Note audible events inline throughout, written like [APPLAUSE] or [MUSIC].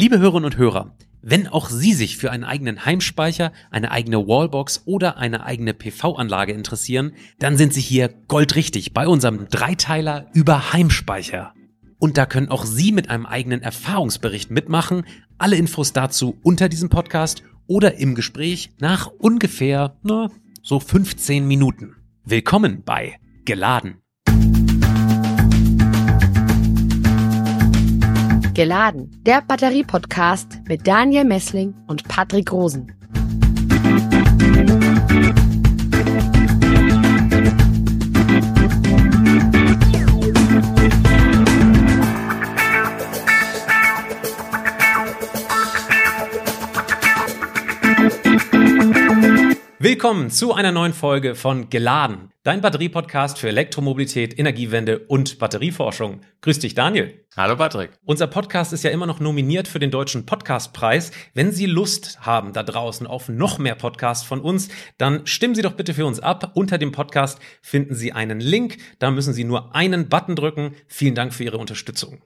Liebe Hörerinnen und Hörer, wenn auch Sie sich für einen eigenen Heimspeicher, eine eigene Wallbox oder eine eigene PV-Anlage interessieren, dann sind Sie hier goldrichtig bei unserem Dreiteiler über Heimspeicher. Und da können auch Sie mit einem eigenen Erfahrungsbericht mitmachen. Alle Infos dazu unter diesem Podcast oder im Gespräch nach ungefähr, na, so 15 Minuten. Willkommen bei Geladen. Geladen, der Batterie-Podcast mit Daniel Messling und Patrick Rosen. Willkommen zu einer neuen Folge von Geladen, dein Batterie-Podcast für Elektromobilität, Energiewende und Batterieforschung. Grüß dich, Daniel. Hallo Patrick. Unser Podcast ist ja immer noch nominiert für den Deutschen Podcastpreis. Wenn Sie Lust haben da draußen auf noch mehr Podcasts von uns, dann stimmen Sie doch bitte für uns ab. Unter dem Podcast finden Sie einen Link. Da müssen Sie nur einen Button drücken. Vielen Dank für Ihre Unterstützung.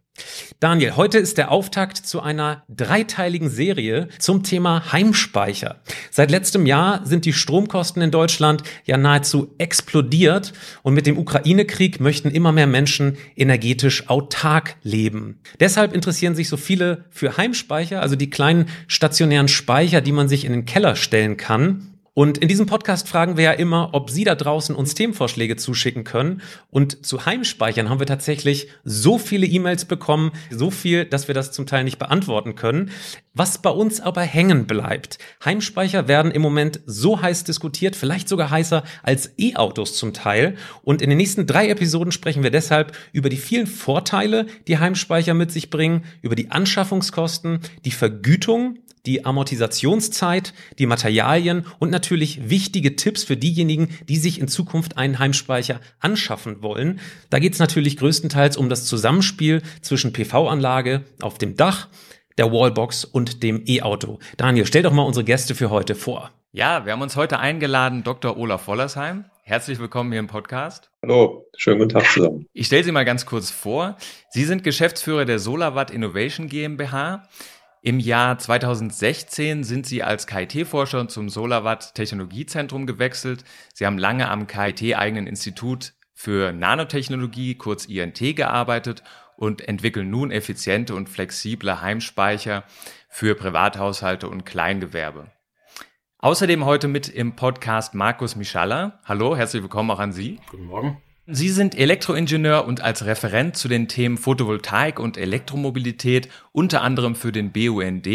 Daniel, heute ist der Auftakt zu einer dreiteiligen Serie zum Thema Heimspeicher. Seit letztem Jahr sind die Stromkosten in Deutschland ja nahezu explodiert und mit dem Ukraine-Krieg möchten immer mehr Menschen energetisch autark leben leben. Deshalb interessieren sich so viele für Heimspeicher, also die kleinen stationären Speicher, die man sich in den Keller stellen kann. Und in diesem Podcast fragen wir ja immer, ob Sie da draußen uns Themenvorschläge zuschicken können. Und zu Heimspeichern haben wir tatsächlich so viele E-Mails bekommen, so viel, dass wir das zum Teil nicht beantworten können. Was bei uns aber hängen bleibt. Heimspeicher werden im Moment so heiß diskutiert, vielleicht sogar heißer als E-Autos zum Teil. Und in den nächsten drei Episoden sprechen wir deshalb über die vielen Vorteile, die Heimspeicher mit sich bringen, über die Anschaffungskosten, die Vergütung die Amortisationszeit, die Materialien und natürlich wichtige Tipps für diejenigen, die sich in Zukunft einen Heimspeicher anschaffen wollen. Da geht es natürlich größtenteils um das Zusammenspiel zwischen PV-Anlage auf dem Dach, der Wallbox und dem E-Auto. Daniel, stell doch mal unsere Gäste für heute vor. Ja, wir haben uns heute eingeladen, Dr. Olaf Wollersheim. Herzlich willkommen hier im Podcast. Hallo, schönen guten Tag zusammen. Ich stelle Sie mal ganz kurz vor. Sie sind Geschäftsführer der SolarWatt Innovation GmbH. Im Jahr 2016 sind Sie als KIT-Forscher zum SolarWatt Technologiezentrum gewechselt. Sie haben lange am KIT-eigenen Institut für Nanotechnologie, kurz INT, gearbeitet und entwickeln nun effiziente und flexible Heimspeicher für Privathaushalte und Kleingewerbe. Außerdem heute mit im Podcast Markus Mischalla. Hallo, herzlich willkommen auch an Sie. Guten Morgen. Sie sind Elektroingenieur und als Referent zu den Themen Photovoltaik und Elektromobilität unter anderem für den BUND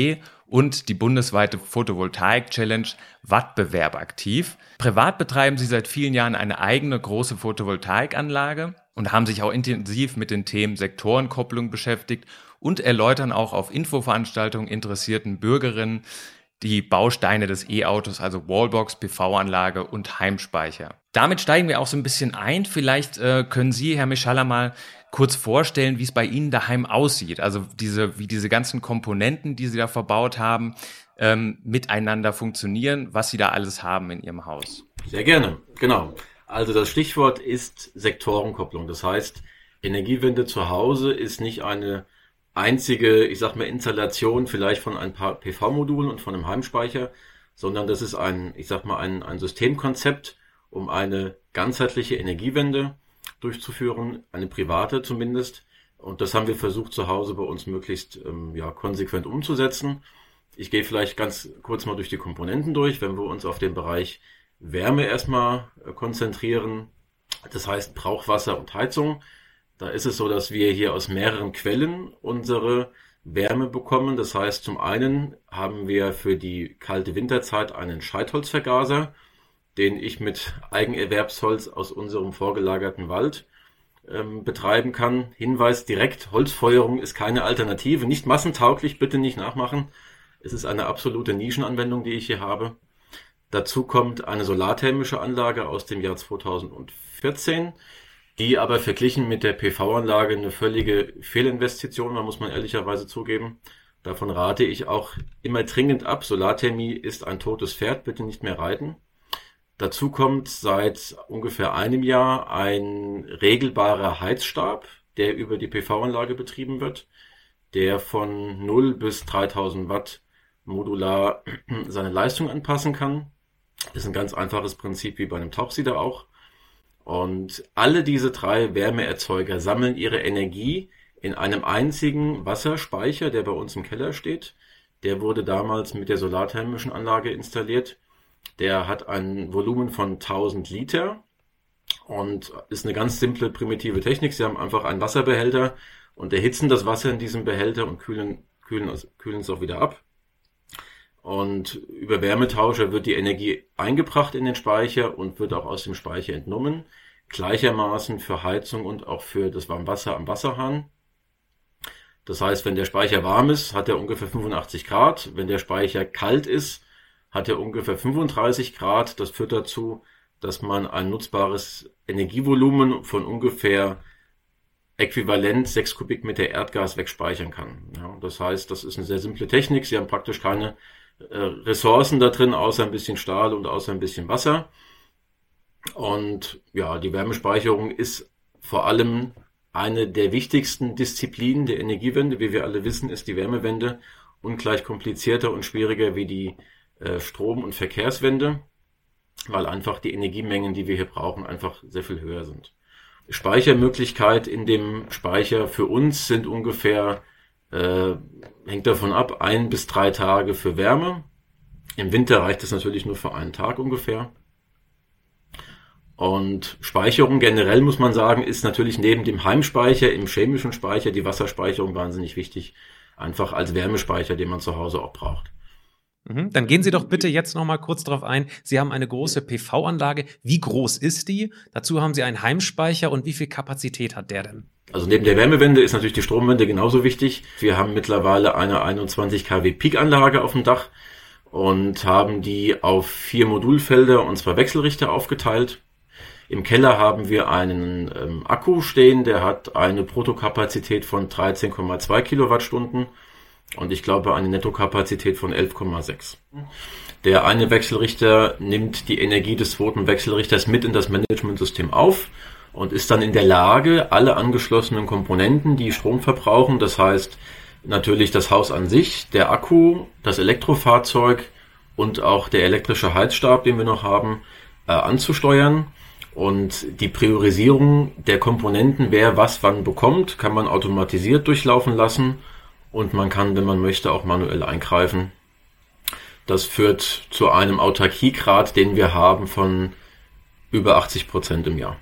und die bundesweite Photovoltaik Challenge Wattbewerb aktiv. Privat betreiben Sie seit vielen Jahren eine eigene große Photovoltaikanlage und haben sich auch intensiv mit den Themen Sektorenkopplung beschäftigt und erläutern auch auf Infoveranstaltungen interessierten Bürgerinnen die Bausteine des E-Autos, also Wallbox, PV-Anlage und Heimspeicher. Damit steigen wir auch so ein bisschen ein. Vielleicht äh, können Sie, Herr Mischalla, mal kurz vorstellen, wie es bei Ihnen daheim aussieht. Also diese, wie diese ganzen Komponenten, die Sie da verbaut haben, ähm, miteinander funktionieren, was Sie da alles haben in Ihrem Haus. Sehr gerne, genau. Also das Stichwort ist Sektorenkopplung. Das heißt, Energiewende zu Hause ist nicht eine einzige, ich sag mal, Installation vielleicht von ein paar PV-Modulen und von einem Heimspeicher, sondern das ist ein, ich sag mal, ein, ein Systemkonzept, um eine ganzheitliche Energiewende durchzuführen, eine private zumindest. Und das haben wir versucht zu Hause bei uns möglichst ähm, ja, konsequent umzusetzen. Ich gehe vielleicht ganz kurz mal durch die Komponenten durch, wenn wir uns auf den Bereich Wärme erstmal äh, konzentrieren. Das heißt Brauchwasser und Heizung. Da ist es so, dass wir hier aus mehreren Quellen unsere Wärme bekommen. Das heißt, zum einen haben wir für die kalte Winterzeit einen Scheitholzvergaser, den ich mit Eigenerwerbsholz aus unserem vorgelagerten Wald ähm, betreiben kann. Hinweis direkt, Holzfeuerung ist keine Alternative, nicht massentauglich, bitte nicht nachmachen. Es ist eine absolute Nischenanwendung, die ich hier habe. Dazu kommt eine solarthermische Anlage aus dem Jahr 2014 die aber verglichen mit der PV-Anlage eine völlige Fehlinvestition war, muss man ehrlicherweise zugeben. Davon rate ich auch immer dringend ab. Solarthermie ist ein totes Pferd, bitte nicht mehr reiten. Dazu kommt seit ungefähr einem Jahr ein regelbarer Heizstab, der über die PV-Anlage betrieben wird. der von 0 bis 3000 Watt modular [CLEARS THROAT] seine Leistung anpassen kann. Ist ein ganz einfaches Prinzip wie bei einem Tauchsieder auch. Und alle diese drei Wärmeerzeuger sammeln ihre Energie in einem einzigen Wasserspeicher, der bei uns im Keller steht. Der wurde damals mit der solarthermischen Anlage installiert. Der hat ein Volumen von 1000 Liter und ist eine ganz simple, primitive Technik. Sie haben einfach einen Wasserbehälter und erhitzen das Wasser in diesem Behälter und kühlen, kühlen, kühlen es auch wieder ab. Und über Wärmetauscher wird die Energie eingebracht in den Speicher und wird auch aus dem Speicher entnommen. Gleichermaßen für Heizung und auch für das Warmwasser am Wasserhahn. Das heißt, wenn der Speicher warm ist, hat er ungefähr 85 Grad. Wenn der Speicher kalt ist, hat er ungefähr 35 Grad. Das führt dazu, dass man ein nutzbares Energievolumen von ungefähr äquivalent 6 Kubikmeter Erdgas wegspeichern kann. Ja, das heißt, das ist eine sehr simple Technik. Sie haben praktisch keine Ressourcen da drin, außer ein bisschen Stahl und außer ein bisschen Wasser. Und ja, die Wärmespeicherung ist vor allem eine der wichtigsten Disziplinen der Energiewende. Wie wir alle wissen, ist die Wärmewende ungleich komplizierter und schwieriger wie die äh, Strom- und Verkehrswende, weil einfach die Energiemengen, die wir hier brauchen, einfach sehr viel höher sind. Speichermöglichkeit in dem Speicher für uns sind ungefähr, äh, hängt davon ab, ein bis drei Tage für Wärme. Im Winter reicht es natürlich nur für einen Tag ungefähr. Und Speicherung generell muss man sagen, ist natürlich neben dem Heimspeicher im chemischen Speicher die Wasserspeicherung wahnsinnig wichtig. Einfach als Wärmespeicher, den man zu Hause auch braucht. Mhm. Dann gehen Sie doch bitte jetzt noch mal kurz darauf ein. Sie haben eine große PV-Anlage. Wie groß ist die? Dazu haben Sie einen Heimspeicher und wie viel Kapazität hat der denn? Also neben der Wärmewende ist natürlich die Stromwende genauso wichtig. Wir haben mittlerweile eine 21 kW Peak-Anlage auf dem Dach und haben die auf vier Modulfelder und zwei Wechselrichter aufgeteilt. Im Keller haben wir einen ähm, Akku stehen, der hat eine Bruttokapazität von 13,2 Kilowattstunden und ich glaube eine Nettokapazität von 11,6. Der eine Wechselrichter nimmt die Energie des zweiten Wechselrichters mit in das Managementsystem auf und ist dann in der Lage, alle angeschlossenen Komponenten, die Strom verbrauchen, das heißt natürlich das Haus an sich, der Akku, das Elektrofahrzeug und auch der elektrische Heizstab, den wir noch haben, äh, anzusteuern und die Priorisierung der Komponenten, wer was wann bekommt, kann man automatisiert durchlaufen lassen und man kann, wenn man möchte, auch manuell eingreifen. Das führt zu einem Autarkiegrad, den wir haben von über 80 Prozent im Jahr.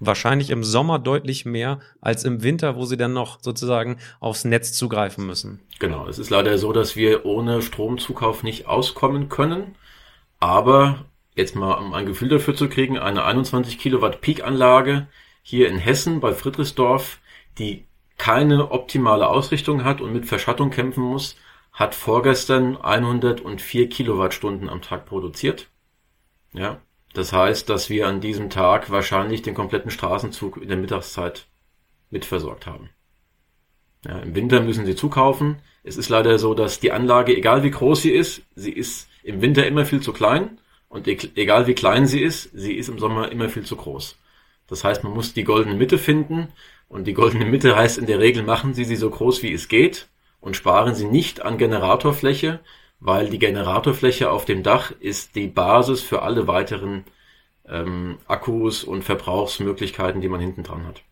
Wahrscheinlich im Sommer deutlich mehr als im Winter, wo sie dann noch sozusagen aufs Netz zugreifen müssen. Genau, es ist leider so, dass wir ohne Stromzukauf nicht auskommen können. Aber jetzt mal um ein Gefühl dafür zu kriegen, eine 21 Kilowatt Peak-Anlage hier in Hessen bei Friedrichsdorf, die keine optimale Ausrichtung hat und mit Verschattung kämpfen muss, hat vorgestern 104 Kilowattstunden am Tag produziert. Ja, das heißt, dass wir an diesem Tag wahrscheinlich den kompletten Straßenzug in der Mittagszeit mitversorgt haben. Ja, Im Winter müssen sie zukaufen. Es ist leider so, dass die Anlage, egal wie groß sie ist, sie ist im Winter immer viel zu klein und e-, egal wie klein sie ist, sie ist im Sommer immer viel zu groß. Das heißt, man muss die goldene Mitte finden. Und die goldene Mitte heißt in der Regel, machen Sie sie so groß wie es geht und sparen Sie nicht an Generatorfläche, weil die Generatorfläche auf dem Dach ist die Basis für alle weiteren ähm, Akkus und Verbrauchsmöglichkeiten, die man hinten dran hat.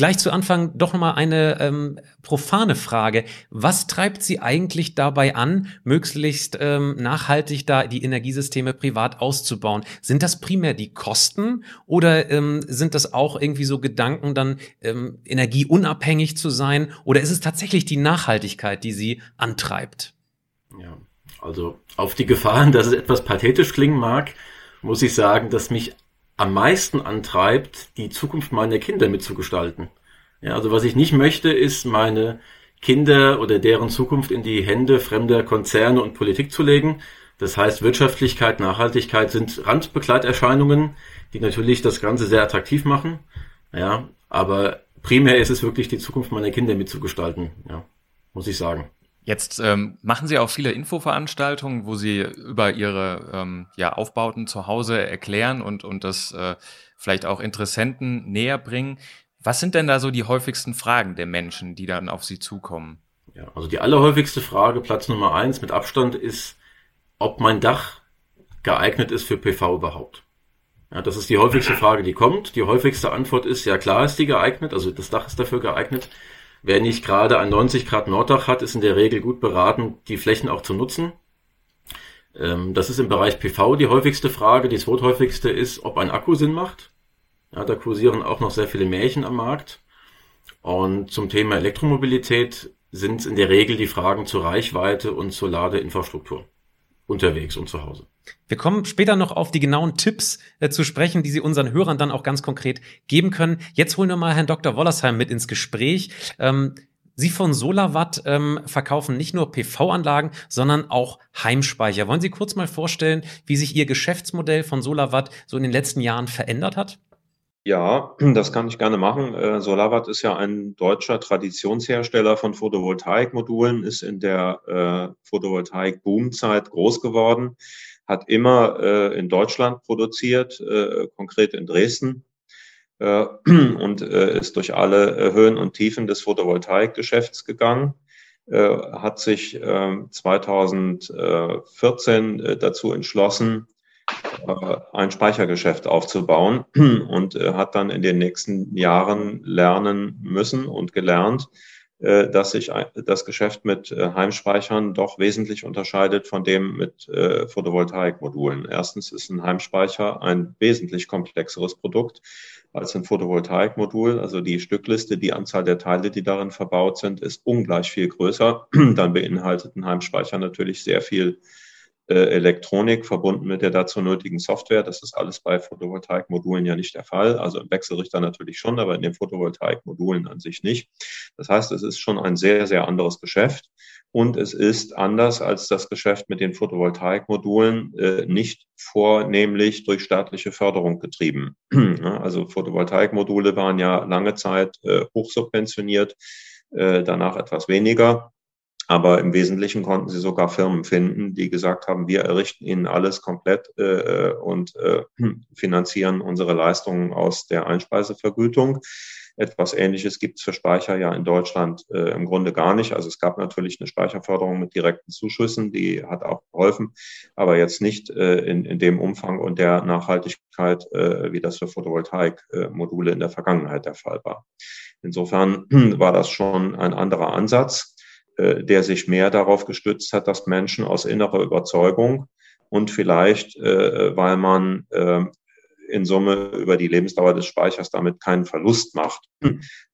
Gleich zu Anfang doch nochmal eine ähm, profane Frage. Was treibt Sie eigentlich dabei an, möglichst ähm, nachhaltig da die Energiesysteme privat auszubauen? Sind das primär die Kosten oder ähm, sind das auch irgendwie so Gedanken, dann ähm, energieunabhängig zu sein? Oder ist es tatsächlich die Nachhaltigkeit, die Sie antreibt? Ja, also auf die Gefahren, dass es etwas pathetisch klingen mag, muss ich sagen, dass mich am meisten antreibt, die Zukunft meiner Kinder mitzugestalten. Ja, also was ich nicht möchte, ist meine Kinder oder deren Zukunft in die Hände fremder Konzerne und Politik zu legen. Das heißt, Wirtschaftlichkeit, Nachhaltigkeit sind Randbegleiterscheinungen, die natürlich das Ganze sehr attraktiv machen. Ja, aber primär ist es wirklich die Zukunft meiner Kinder mitzugestalten. Ja, muss ich sagen. Jetzt ähm, machen Sie auch viele Infoveranstaltungen, wo Sie über Ihre ähm, ja, Aufbauten zu Hause erklären und, und das äh, vielleicht auch Interessenten näher bringen. Was sind denn da so die häufigsten Fragen der Menschen, die dann auf Sie zukommen? Ja, also die allerhäufigste Frage, Platz Nummer eins mit Abstand, ist, ob mein Dach geeignet ist für PV überhaupt. Ja, das ist die häufigste Frage, die kommt. Die häufigste Antwort ist, ja klar ist die geeignet, also das Dach ist dafür geeignet. Wer nicht gerade ein 90 Grad Norddach hat, ist in der Regel gut beraten, die Flächen auch zu nutzen. Ähm, das ist im Bereich PV die häufigste Frage. Die zweithäufigste ist, ob ein Akku Sinn macht. Ja, da kursieren auch noch sehr viele Märchen am Markt. Und zum Thema Elektromobilität sind in der Regel die Fragen zur Reichweite und zur Ladeinfrastruktur unterwegs und zu Hause. Wir kommen später noch auf die genauen Tipps äh, zu sprechen, die Sie unseren Hörern dann auch ganz konkret geben können. Jetzt holen wir mal Herrn Dr. Wollersheim mit ins Gespräch. Ähm, Sie von SolarWatt ähm, verkaufen nicht nur PV-Anlagen, sondern auch Heimspeicher. Wollen Sie kurz mal vorstellen, wie sich Ihr Geschäftsmodell von SolarWatt so in den letzten Jahren verändert hat? Ja, [CLEARS THROAT] das kann ich gerne machen. Äh, SolarWatt ist ja ein deutscher Traditionshersteller von Photovoltaikmodulen, ist in der äh, Photovoltaik-Boomzeit groß geworden, hat immer äh, in Deutschland produziert, äh, konkret in Dresden, [CLEARS THROAT] und ist durch alle Höhen und Tiefen des Photovoltaikgeschäfts gegangen hat sich 2014 ähm, dazu entschlossen, ein Speichergeschäft aufzubauen [CLEARS THROAT] und äh, hat dann in den nächsten Jahren lernen müssen und gelernt, äh, dass sich das Geschäft mit Heimspeichern doch wesentlich unterscheidet von dem mit Photovoltaikmodulen. Erstens ist ein Heimspeicher ein wesentlich komplexeres Produkt als ein Photovoltaikmodul. Also die Stückliste, die Anzahl der Teile, die darin verbaut sind, ist ungleich viel größer. [CLEARS THROAT] Dann beinhaltet ein Heimspeicher natürlich sehr viel äh, Elektronik verbunden mit der dazu nötigen Software. Das ist alles bei Photovoltaikmodulen ja nicht der Fall. Also im Wechselrichter natürlich schon, aber in den Photovoltaikmodulen an sich nicht. Das heißt, es ist schon ein sehr, sehr anderes Geschäft. Und es ist anders als das Geschäft mit den Photovoltaikmodulen äh, nicht vornehmlich durch staatliche Förderung getrieben. [CLEARS THROAT] also Photovoltaikmodule waren ja lange Zeit äh, hochsubventioniert, äh, danach etwas weniger. Aber im Wesentlichen konnten sie sogar Firmen finden, die gesagt haben, wir errichten ihnen alles komplett äh, und äh, [CLEARS THROAT] finanzieren unsere Leistungen aus der Einspeisevergütung. Etwas Ähnliches gibt es für Speicher ja in Deutschland äh, im Grunde gar nicht. Also es gab natürlich eine Speicherförderung mit direkten Zuschüssen, die hat auch geholfen, aber jetzt nicht äh, in, in dem Umfang und der Nachhaltigkeit, äh, wie das für Photovoltaikmodule in der Vergangenheit der Fall war. Insofern [CLEARS THROAT] war das schon ein anderer Ansatz. Äh, der sich mehr darauf gestützt hat, dass Menschen aus innerer Überzeugung und vielleicht, äh, weil man äh, in Summe über die Lebensdauer des Speichers damit keinen Verlust macht,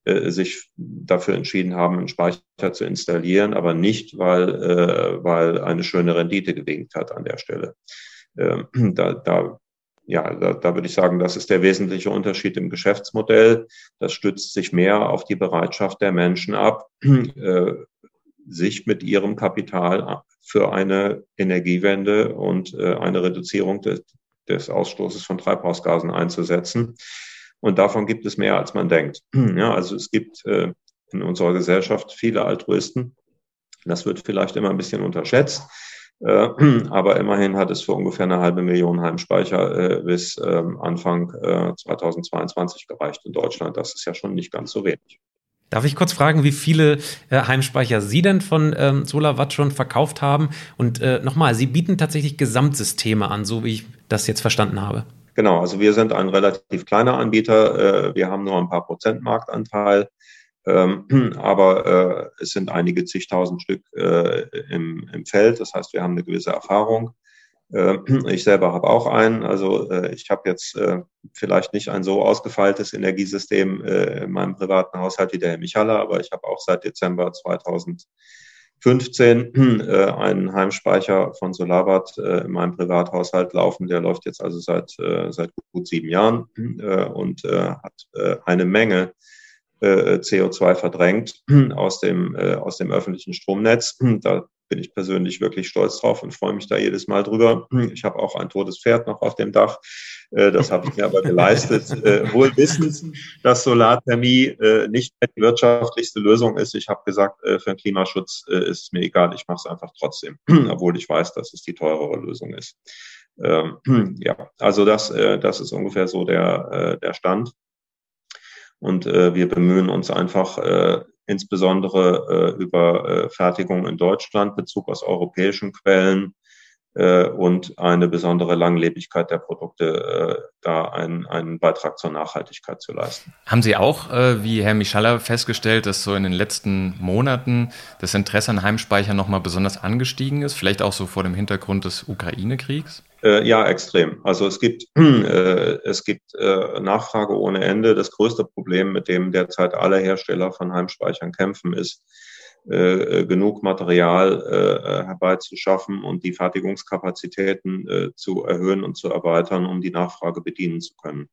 äh, sich dafür entschieden haben, einen Speicher zu installieren, aber nicht, weil, weil eine schöne Rendite gewinkt hat an der Stelle. Ähm, da, da, ja, da, da würde ich sagen, das ist der wesentliche Unterschied im Geschäftsmodell. Das stützt sich mehr auf die Bereitschaft der Menschen ab, äh, sich mit ihrem Kapital für eine Energiewende und äh, eine Reduzierung des, des Ausstoßes von Treibhausgasen einzusetzen. Und davon gibt es mehr, als man denkt. [CLEARS THROAT] Ja, also es gibt äh, in unserer Gesellschaft viele Altruisten. Das wird vielleicht immer ein bisschen unterschätzt. Äh, [CLEARS THROAT] aber immerhin hat es für ungefähr eine halbe Million Heimspeicher bis ähm, Anfang 2022 gereicht in Deutschland. Das ist ja schon nicht ganz so wenig. Darf ich kurz fragen, wie viele äh, Heimspeicher Sie denn von ähm, SolarWatt schon verkauft haben? Und äh, nochmal, Sie bieten tatsächlich Gesamtsysteme an, so wie ich das jetzt verstanden habe. Genau, also wir sind ein relativ kleiner Anbieter. Äh, wir haben nur ein paar Prozent Marktanteil. Ähm, [CLEARS THROAT] aber äh, es sind einige zigtausend Stück äh, im, im Feld. Das heißt, wir haben eine gewisse Erfahrung. Äh, [CLEARS THROAT] ich selber habe auch einen. Also äh, ich habe jetzt äh, vielleicht nicht ein so ausgefeiltes Energiesystem in meinem privaten Haushalt wie der Herr Michaler, aber ich habe auch seit Dezember 2015 [CLEARS THROAT] einen Heimspeicher von Solarwatt in meinem Privathaushalt laufen. Der läuft jetzt also seit, seit gut sieben Jahren und hat eine Menge CO2 verdrängt aus dem, aus dem öffentlichen Stromnetz. Da bin ich persönlich wirklich stolz drauf und freue mich da jedes Mal drüber. Ich habe auch ein totes Pferd noch auf dem Dach. Äh, das habe ich mir aber geleistet. [LAUGHS] Äh, wohl wissend, dass Solarthermie äh, nicht die wirtschaftlichste Lösung ist. Ich habe gesagt, für den Klimaschutz ist es mir egal. Ich mache es einfach trotzdem, [CLEARS THROAT] obwohl ich weiß, dass es die teurere Lösung ist. Ähm, [CLEARS THROAT] ja, also das, das ist ungefähr so der, der Stand. Und äh, wir bemühen uns einfach äh, insbesondere äh, über äh, Fertigung in Deutschland, Bezug aus europäischen Quellen, und eine besondere Langlebigkeit der Produkte, äh, da einen, einen Beitrag zur Nachhaltigkeit zu leisten. Haben Sie auch, äh, wie Herr Michaller, festgestellt, dass so in den letzten Monaten das Interesse an Heimspeicher nochmal besonders angestiegen ist, vielleicht auch so vor dem Hintergrund des Ukraine-Kriegs? Äh, ja, extrem. Also es gibt, [CLEARS THROAT] äh, es gibt äh, Nachfrage ohne Ende. Das größte Problem, mit dem derzeit alle Hersteller von Heimspeichern kämpfen, ist, äh, äh, genug Material äh, herbeizuschaffen und die Fertigungskapazitäten äh, zu erhöhen und zu erweitern, um die Nachfrage bedienen zu können.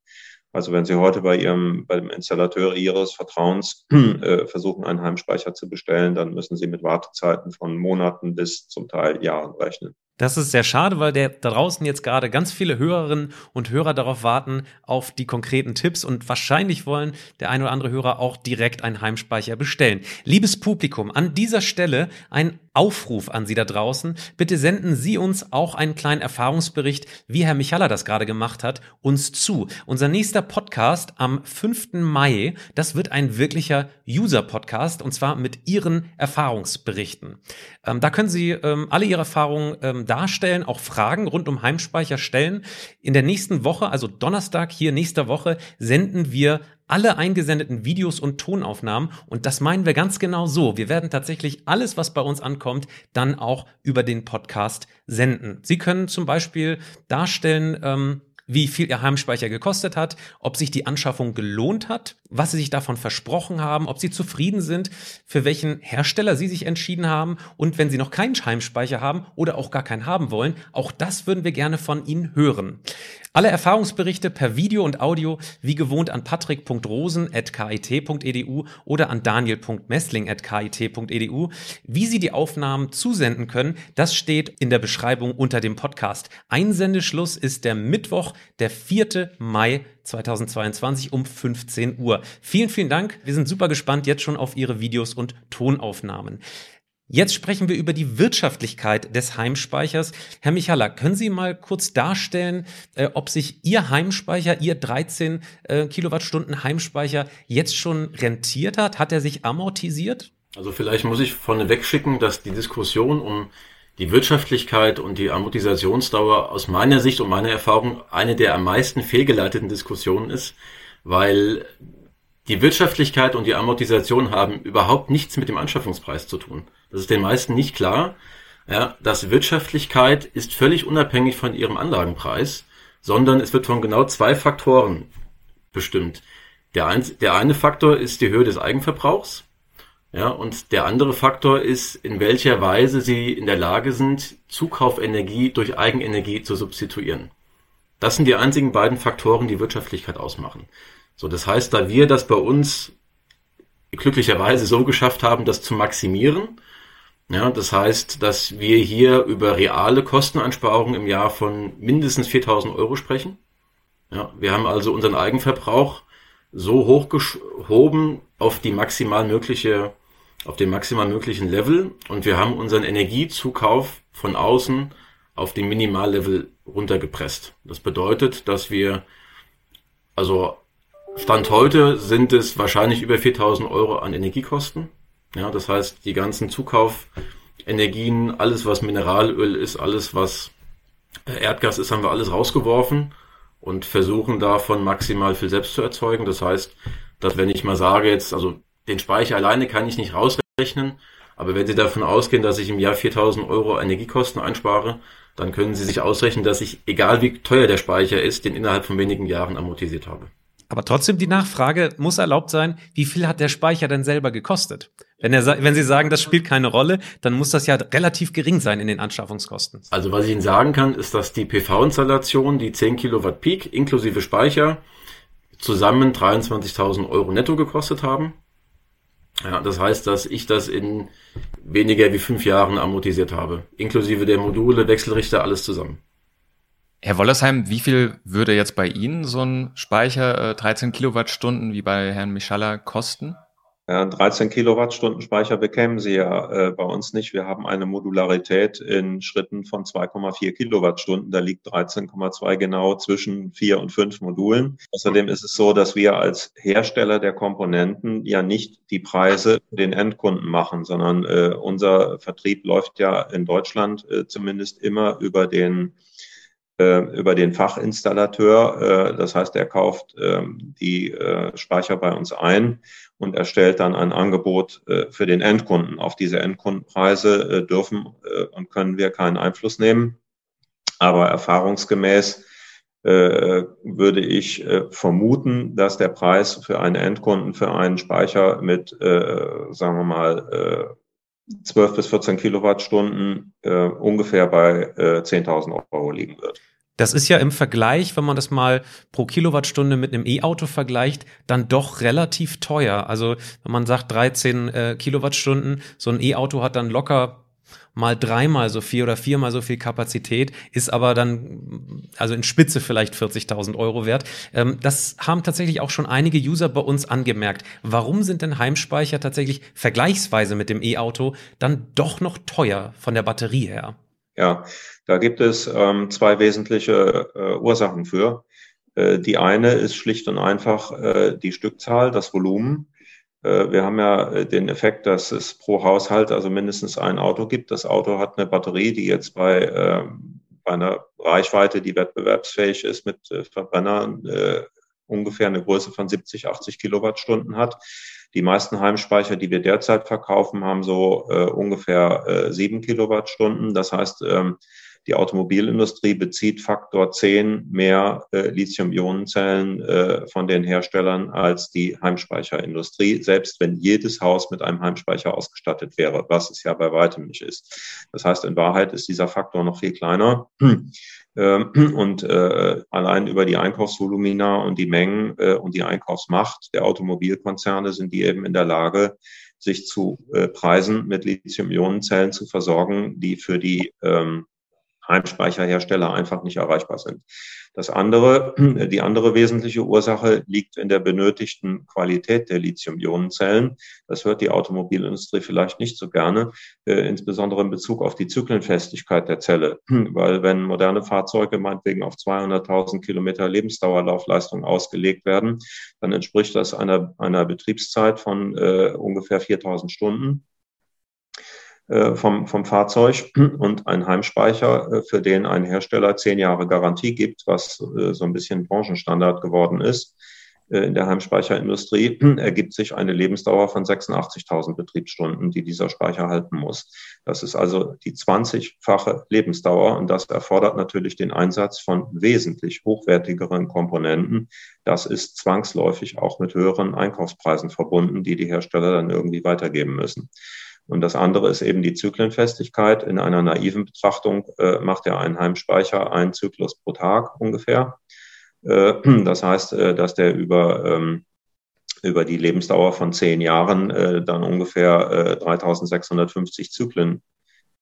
Also wenn Sie heute bei Ihrem, bei dem Installateur Ihres Vertrauens äh, versuchen, einen Heimspeicher zu bestellen, dann müssen Sie mit Wartezeiten von Monaten bis zum Teil Jahren rechnen. Das ist sehr schade, weil der da draußen jetzt gerade ganz viele Hörerinnen und Hörer darauf warten auf die konkreten Tipps und wahrscheinlich wollen der ein oder andere Hörer auch direkt einen Heimspeicher bestellen. Liebes Publikum, an dieser Stelle ein Aufruf an Sie da draußen. Bitte senden Sie uns auch einen kleinen Erfahrungsbericht, wie Herr Michaler das gerade gemacht hat, uns zu. Unser nächster Podcast am 5. Mai, das wird ein wirklicher User-Podcast und zwar mit Ihren Erfahrungsberichten. Ähm, da können Sie ähm, alle Ihre Erfahrungen ähm, darstellen, auch Fragen rund um Heimspeicher stellen. In der nächsten Woche, also Donnerstag hier nächster Woche, senden wir alle eingesendeten Videos und Tonaufnahmen. Und das meinen wir ganz genau so. Wir werden tatsächlich alles, was bei uns ankommt, dann auch über den Podcast senden. Sie können zum Beispiel darstellen, ähm, wie viel Ihr Heimspeicher gekostet hat, ob sich die Anschaffung gelohnt hat, was Sie sich davon versprochen haben, ob Sie zufrieden sind, für welchen Hersteller Sie sich entschieden haben und wenn Sie noch keinen Heimspeicher haben oder auch gar keinen haben wollen, auch das würden wir gerne von Ihnen hören. Alle Erfahrungsberichte per Video und Audio wie gewohnt an patrick.rosen.kit.edu oder an daniel.messling.kit.edu. Wie Sie die Aufnahmen zusenden können, das steht in der Beschreibung unter dem Podcast. Einsendeschluss ist der Mittwoch, der 4. Mai 2022 um 15 Uhr. Vielen, vielen Dank. Wir sind super gespannt jetzt schon auf Ihre Videos und Tonaufnahmen. Jetzt sprechen wir über die Wirtschaftlichkeit des Heimspeichers. Herr Michala, können Sie mal kurz darstellen, äh, ob sich Ihr Heimspeicher, Ihr 13 äh, Kilowattstunden Heimspeicher jetzt schon rentiert hat? Hat er sich amortisiert? Also vielleicht muss ich vorneweg schicken, dass die Diskussion um die Wirtschaftlichkeit und die Amortisationsdauer aus meiner Sicht und meiner Erfahrung eine der am meisten fehlgeleiteten Diskussionen ist, weil die Wirtschaftlichkeit und die Amortisation haben überhaupt nichts mit dem Anschaffungspreis zu tun. Das ist den meisten nicht klar. Ja, dass Wirtschaftlichkeit ist völlig unabhängig von ihrem Anlagenpreis, sondern es wird von genau zwei Faktoren bestimmt. Der, ein, der eine Faktor ist die Höhe des Eigenverbrauchs. Ja, und der andere Faktor ist, in welcher Weise sie in der Lage sind, Zukaufenergie durch Eigenenergie zu substituieren. Das sind die einzigen beiden Faktoren, die Wirtschaftlichkeit ausmachen. So, das heißt, da wir das bei uns glücklicherweise so geschafft haben, das zu maximieren, ja, das heißt, dass wir hier über reale Kosteneinsparungen im Jahr von mindestens 4000 Euro sprechen. Ja, wir haben also unseren Eigenverbrauch so hochgehoben auf die maximal mögliche, auf den maximal möglichen Level und wir haben unseren Energiezukauf von außen auf den Minimallevel runtergepresst. Das bedeutet, dass wir also Stand heute sind es wahrscheinlich über 4000 Euro an Energiekosten. Ja, das heißt, die ganzen Zukaufenergien, alles was Mineralöl ist, alles was äh, Erdgas ist, haben wir alles rausgeworfen und versuchen davon maximal viel selbst zu erzeugen. Das heißt, dass wenn ich mal sage jetzt, also den Speicher alleine kann ich nicht rausrechnen, aber wenn Sie davon ausgehen, dass ich im Jahr 4000 Euro Energiekosten einspare, dann können Sie sich ausrechnen, dass ich, egal wie teuer der Speicher ist, den innerhalb von wenigen Jahren amortisiert habe. Aber trotzdem die Nachfrage muss erlaubt sein, wie viel hat der Speicher denn selber gekostet? Wenn, er, wenn Sie sagen, das spielt keine Rolle, dann muss das ja relativ gering sein in den Anschaffungskosten. Also was ich Ihnen sagen kann, ist, dass die PV-Installation, die 10 Kilowatt Peak inklusive Speicher, zusammen 23.000 Euro netto gekostet haben. Ja, das heißt, dass ich das in weniger wie fünf Jahren amortisiert habe. Inklusive der Module, Wechselrichter, alles zusammen. Herr Wollersheim, wie viel würde jetzt bei Ihnen so ein Speicher äh, 13 Kilowattstunden wie bei Herrn Mischalla kosten? Ja, 13 Kilowattstunden Speicher bekämen Sie ja äh, bei uns nicht. Wir haben eine Modularität in Schritten von 2,4 Kilowattstunden. Da liegt 13,2 genau zwischen vier und fünf Modulen. Außerdem ist es so, dass wir als Hersteller der Komponenten ja nicht die Preise den Endkunden machen, sondern äh, unser Vertrieb läuft ja in Deutschland äh, zumindest immer über den über den Fachinstallateur. Äh, das heißt, er kauft ähm, die äh, Speicher bei uns ein und erstellt dann ein Angebot für den Endkunden. Auf diese Endkundenpreise dürfen und können wir keinen Einfluss nehmen. Aber erfahrungsgemäß würde ich vermuten, dass der Preis für einen Endkunden für einen Speicher mit, sagen wir mal, 12 bis 14 Kilowattstunden äh, ungefähr bei äh, 10.000 Euro liegen wird. Das ist ja im Vergleich, wenn man das mal pro Kilowattstunde mit einem E-Auto vergleicht, dann doch relativ teuer. Also wenn man sagt 13 äh, Kilowattstunden, so ein E-Auto hat dann locker mal dreimal so viel oder viermal so viel Kapazität, ist aber dann, also in Spitze vielleicht 40.000 Euro wert. Ähm, das haben tatsächlich auch schon einige User bei uns angemerkt. Warum sind denn Heimspeicher tatsächlich vergleichsweise mit dem E-Auto dann doch noch teuer von der Batterie her? Ja, da gibt es ähm, zwei wesentliche äh, Ursachen für. Äh, die eine ist schlicht und einfach äh, die Stückzahl, das Volumen. Äh, wir haben ja äh, den Effekt, dass es pro Haushalt also mindestens ein Auto gibt. Das Auto hat eine Batterie, die jetzt bei, äh, bei einer Reichweite, die wettbewerbsfähig ist mit Verbrennern, ungefähr eine Größe von 70, 80 Kilowattstunden hat. Die meisten Heimspeicher, die wir derzeit verkaufen, haben so ungefähr sieben Kilowattstunden. Das heißt, ähm, die Automobilindustrie bezieht Faktor 10 mehr äh, Lithium-Ionen-Zellen äh, von den Herstellern als die Heimspeicherindustrie, selbst wenn jedes Haus mit einem Heimspeicher ausgestattet wäre, was es ja bei weitem nicht ist. Das heißt, in Wahrheit ist dieser Faktor noch viel kleiner. [CLEARS THROAT] Ähm, und äh, allein über die Einkaufsvolumina und die Mengen äh, und die Einkaufsmacht der Automobilkonzerne sind die eben in der Lage, sich zu äh, Preisen mit Lithium-Ionen-Zellen zu versorgen, die für die ähm, Heimspeicherhersteller einfach nicht erreichbar sind. Das andere, [CLEARS THROAT] die andere wesentliche Ursache liegt in der benötigten Qualität der Lithium-Ionen-Zellen. Das hört die Automobilindustrie vielleicht nicht so gerne, äh, insbesondere in Bezug auf die Zyklenfestigkeit der Zelle. [CLEARS THROAT] Weil wenn moderne Fahrzeuge meinetwegen auf 200.000 Kilometer Lebensdauerlaufleistung ausgelegt werden, dann entspricht das einer, einer Betriebszeit von äh, ungefähr 4.000 Stunden. Äh, vom, vom Fahrzeug und ein Heimspeicher, äh, für den ein Hersteller zehn Jahre Garantie gibt, was äh, so ein bisschen Branchenstandard geworden ist in der Heimspeicherindustrie, ergibt sich eine Lebensdauer von 86.000 Betriebsstunden, die dieser Speicher halten muss. Das ist also die 20-fache Lebensdauer und das erfordert natürlich den Einsatz von wesentlich hochwertigeren Komponenten. Das ist zwangsläufig auch mit höheren Einkaufspreisen verbunden, die die Hersteller dann irgendwie weitergeben müssen. Und das andere ist eben die Zyklenfestigkeit. In einer naiven Betrachtung äh, macht der Einheimspeicher einen Zyklus pro Tag ungefähr. Äh, das heißt, äh, dass der über, ähm, über die Lebensdauer von zehn Jahren äh, dann ungefähr 3650 äh, Zyklen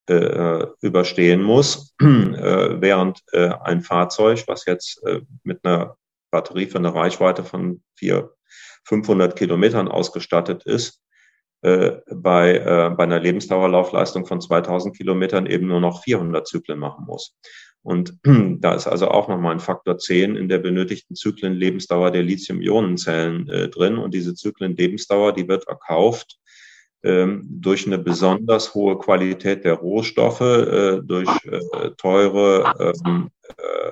äh, überstehen muss, während ein Fahrzeug, was jetzt mit einer Batterie für eine Reichweite von vier 500 Kilometern ausgestattet ist, äh, bei, äh, bei einer Lebensdauerlaufleistung von 2000 Kilometern eben nur noch 400 Zyklen machen muss. Und [CLEARS THROAT] da ist also auch nochmal ein Faktor 10 in der benötigten Zyklen-Lebensdauer der Lithium-Ionen-Zellen äh, drin. Und diese Zyklen-Lebensdauer, die wird erkauft ähm, durch eine besonders hohe Qualität der Rohstoffe, äh, durch äh, teure ähm, äh,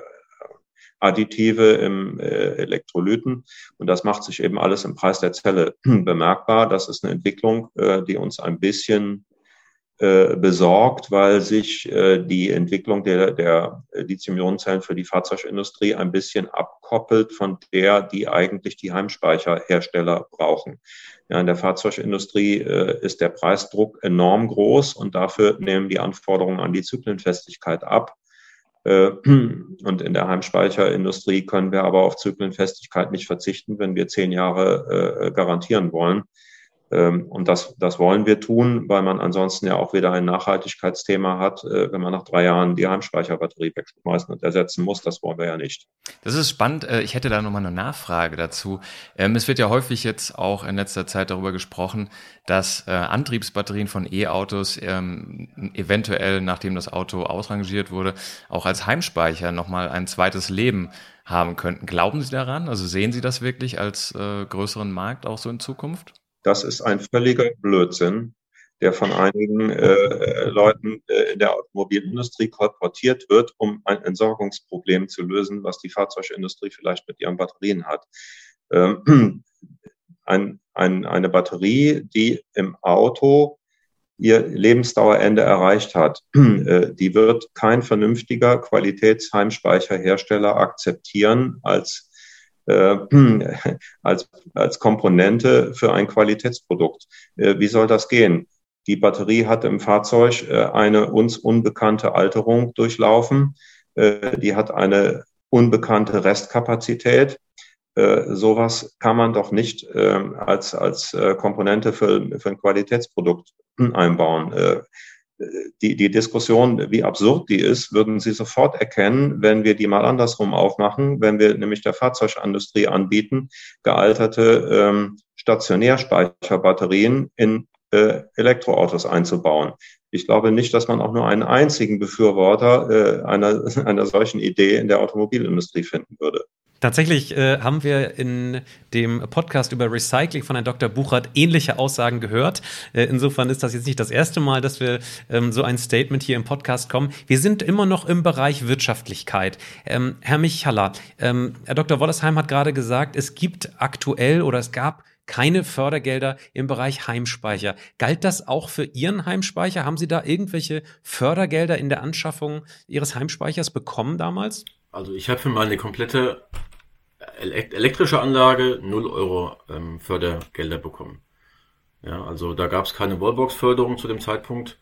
Additive im äh, Elektrolyten. Und das macht sich eben alles im Preis der Zelle [CLEARS THROAT] bemerkbar. Das ist eine Entwicklung, äh, die uns ein bisschen äh, besorgt, weil sich äh, die Entwicklung der, der Lithium-Ionen-Zellen für die Fahrzeugindustrie ein bisschen abkoppelt von der, die eigentlich die Heimspeicherhersteller brauchen. Ja, in der Fahrzeugindustrie äh, ist der Preisdruck enorm groß und dafür nehmen die Anforderungen an die Zyklenfestigkeit ab. Äh, [CLEARS THROAT] und in der Heimspeicherindustrie können wir aber auf Zyklenfestigkeit nicht verzichten, wenn wir zehn Jahre äh, garantieren wollen. Ähm, und das, das wollen wir tun, weil man ansonsten ja auch wieder ein Nachhaltigkeitsthema hat, äh, wenn man nach drei Jahren die Heimspeicherbatterie wegschmeißen und ersetzen muss. Das wollen wir ja nicht. Das ist spannend. Äh, ich hätte da nochmal eine Nachfrage dazu. Ähm, es wird ja häufig jetzt auch in letzter Zeit darüber gesprochen, dass äh, Antriebsbatterien von E-Autos ähm, eventuell, nachdem das Auto ausrangiert wurde, auch als Heimspeicher nochmal ein zweites Leben haben könnten. Glauben Sie daran? Also sehen Sie das wirklich als größeren Markt auch so in Zukunft? Das ist ein völliger Blödsinn, der von einigen äh, Leuten äh, in der Automobilindustrie kolportiert wird, um ein Entsorgungsproblem zu lösen, was die Fahrzeugindustrie vielleicht mit ihren Batterien hat. Ähm, [CLEARS THROAT] ein, ein, eine Batterie, die im Auto ihr Lebensdauerende erreicht hat, [CLEARS THROAT] äh, die wird kein vernünftiger Qualitätsheimspeicherhersteller akzeptieren als äh, [CLEARS THROAT] als, als Komponente für ein Qualitätsprodukt. Äh, wie soll das gehen? Die Batterie hat im Fahrzeug äh, eine uns unbekannte Alterung durchlaufen. Die hat eine unbekannte Restkapazität. Sowas kann man doch nicht ähm, als, als Komponente für, für ein Qualitätsprodukt einbauen die, die Diskussion, wie absurd die ist, würden Sie sofort erkennen, wenn wir die mal andersrum aufmachen, wenn wir nämlich der Fahrzeugindustrie anbieten, gealterte ähm, Stationärspeicherbatterien in äh, Elektroautos einzubauen. Ich glaube nicht, dass man auch nur einen einzigen Befürworter äh, einer, [LAUGHS] einer solchen Idee in der Automobilindustrie finden würde. Tatsächlich äh, haben wir in dem Podcast über Recycling von Herrn Dr. Buchert ähnliche Aussagen gehört. Äh, insofern ist das jetzt nicht das erste Mal, dass wir ähm, so ein Statement hier im Podcast kommen. Wir sind immer noch im Bereich Wirtschaftlichkeit. Ähm, Herr Michaler, ähm, Herr Dr. Wollersheim hat gerade gesagt, es gibt aktuell oder es gab keine Fördergelder im Bereich Heimspeicher. Galt das auch für Ihren Heimspeicher? Haben Sie da irgendwelche Fördergelder in der Anschaffung Ihres Heimspeichers bekommen damals? Also ich habe für meine komplette elektrische Anlage 0 Euro ähm, Fördergelder bekommen. Ja, also da gab es keine Wallbox-Förderung zu dem Zeitpunkt.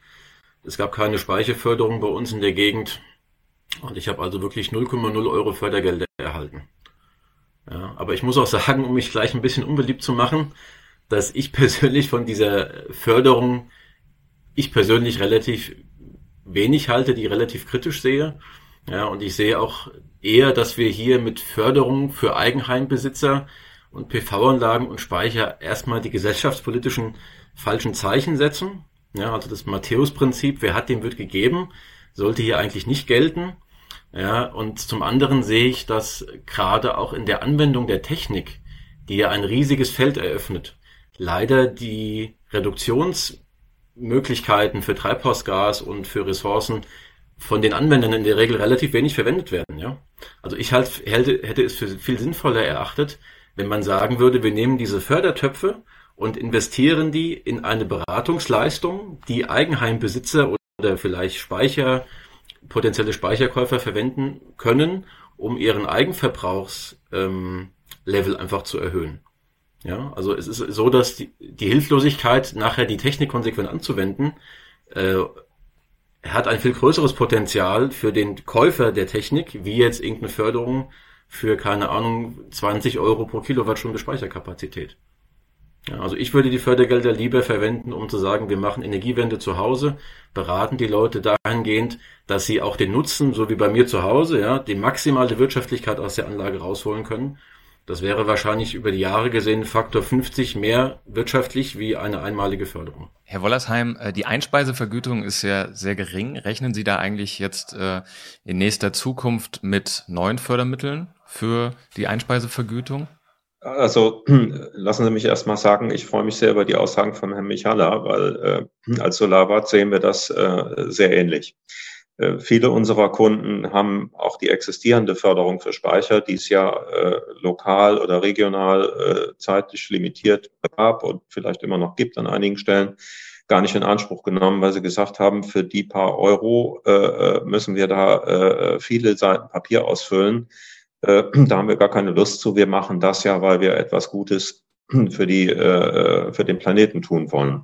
Es gab keine Speicherförderung bei uns in der Gegend. Und ich habe also wirklich 0,0 Euro Fördergelder erhalten. Ja, aber ich muss auch sagen, um mich gleich ein bisschen unbeliebt zu machen, dass ich [LAUGHS] persönlich von dieser Förderung, ich persönlich relativ wenig halte, die relativ kritisch sehe. Ja, und ich sehe auch eher, dass wir hier mit Förderung für Eigenheimbesitzer und PV-Anlagen und Speicher erstmal die gesellschaftspolitischen falschen Zeichen setzen. Ja, also das Matthäus-Prinzip, wer hat, dem wird gegeben, sollte hier eigentlich nicht gelten. Ja, und zum anderen sehe ich, dass gerade auch in der Anwendung der Technik, die ja ein riesiges Feld eröffnet, leider die Reduktionsmöglichkeiten für Treibhausgas und für Ressourcen von den Anwendern in der Regel relativ wenig verwendet werden. Ja? Also ich halt, hätte, hätte es für viel sinnvoller erachtet, wenn man sagen würde, wir nehmen diese Fördertöpfe und investieren die in eine Beratungsleistung, die Eigenheimbesitzer oder vielleicht Speicher, potenzielle Speicherkäufer verwenden können, um ihren Eigenverbrauchslevel ähm, einfach zu erhöhen. Ja, also es ist so, dass die, die Hilflosigkeit, nachher die Technik konsequent anzuwenden, äh, hat ein viel größeres Potenzial für den Käufer der Technik, wie jetzt irgendeine Förderung für, keine Ahnung, 20 Euro pro Kilowattstunde Speicherkapazität. Ja, also ich würde die Fördergelder lieber verwenden, um zu sagen, wir machen Energiewende zu Hause, beraten die Leute dahingehend, dass sie auch den Nutzen, so wie bei mir zu Hause, ja, die maximale Wirtschaftlichkeit aus der Anlage rausholen können das wäre wahrscheinlich über die Jahre gesehen Faktor 50 mehr wirtschaftlich wie eine einmalige Förderung. Herr Wollersheim, äh, die Einspeisevergütung ist ja sehr gering. Rechnen Sie da eigentlich jetzt äh, in nächster Zukunft mit neuen Fördermitteln für die Einspeisevergütung? Also [CLEARS THROAT] lassen Sie mich erst mal sagen, ich freue mich sehr über die Aussagen von Herrn Michala, weil äh, als Solarwart sehen wir das äh, sehr ähnlich. Äh, viele unserer Kunden haben auch die existierende Förderung für Speicher, die es ja äh, lokal oder regional äh, zeitlich limitiert gab und vielleicht immer noch gibt an einigen Stellen, gar nicht in Anspruch genommen, weil sie gesagt haben, für die paar Euro äh, äh müssen wir da äh, viele Seiten Papier ausfüllen. Da haben wir gar keine Lust zu. Wir machen das ja, weil wir etwas Gutes für die für den Planeten tun wollen.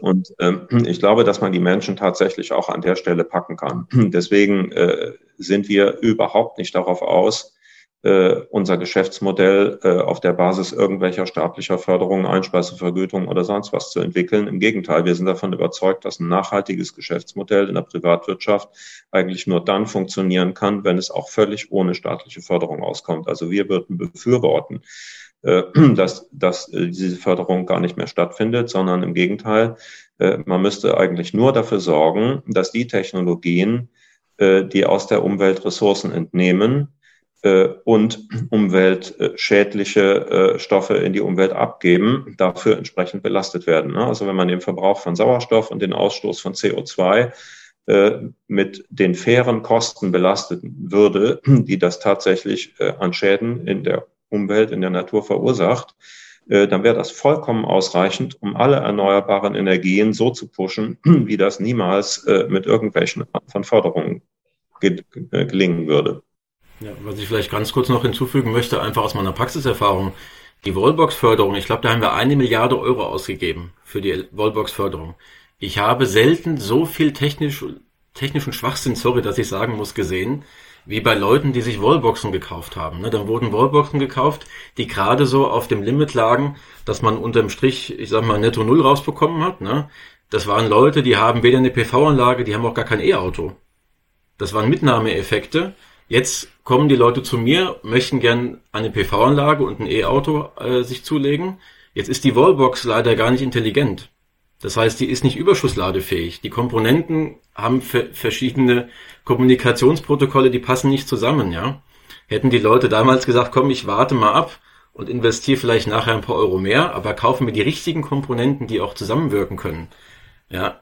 Und ähm, [CLEARS THROAT] ich glaube, dass man die Menschen tatsächlich auch an der Stelle packen kann. [CLEARS THROAT] Deswegen äh, sind wir überhaupt nicht darauf aus, äh, unser Geschäftsmodell äh, auf der Basis irgendwelcher staatlicher Förderungen, Einspeisevergütung oder sonst was zu entwickeln. Im Gegenteil, wir sind davon überzeugt, dass ein nachhaltiges Geschäftsmodell in der Privatwirtschaft eigentlich nur dann funktionieren kann, wenn es auch völlig ohne staatliche Förderung auskommt. Also wir würden befürworten, [CLEARS THROAT] dass, dass äh, diese Förderung gar nicht mehr stattfindet, sondern im Gegenteil, äh, man müsste eigentlich nur dafür sorgen, dass die Technologien, die aus der Umwelt Ressourcen entnehmen, äh, und [CLEARS THROAT] umweltschädliche äh, Stoffe in die Umwelt abgeben, dafür entsprechend belastet werden. Ne? Also wenn man den Verbrauch von Sauerstoff und den Ausstoß von CO2 äh, mit den fairen Kosten belastet würde, [CLEARS THROAT] die das tatsächlich an Schäden in der Umwelt, in der Natur verursacht, dann wäre das vollkommen ausreichend, um alle erneuerbaren Energien so zu pushen, [CLEARS THROAT] wie das niemals mit irgendwelchen von Förderungen gelingen würde. Ja, was ich vielleicht ganz kurz noch hinzufügen möchte, einfach aus meiner Praxiserfahrung. Die Wallbox-Förderung, ich glaube, da haben wir eine Milliarde Euro ausgegeben für die Wallbox-Förderung. Ich habe selten so viel technisch, technischen Schwachsinn, sorry, dass ich sagen muss, gesehen, wie bei Leuten, die sich Wallboxen gekauft haben. Ne? Dann wurden Wallboxen gekauft, die gerade so auf dem Limit lagen, dass man unterm Strich, ich sag mal, netto null rausbekommen hat. Ne? Das waren Leute, die haben weder eine PV-Anlage, die haben auch gar kein E-Auto. Das waren Mitnahmeeffekte. Jetzt kommen die Leute zu mir, möchten gern eine PV-Anlage und ein E-Auto äh, sich zulegen. Jetzt ist die Wallbox leider gar nicht intelligent. Das heißt, die ist nicht überschussladefähig. Die Komponenten haben verschiedene Kommunikationsprotokolle, die passen nicht zusammen, ja. Hätten die Leute damals gesagt, komm, ich warte mal ab und investiere vielleicht nachher ein paar Euro mehr, aber kaufen wir die richtigen Komponenten, die auch zusammenwirken können. Ja,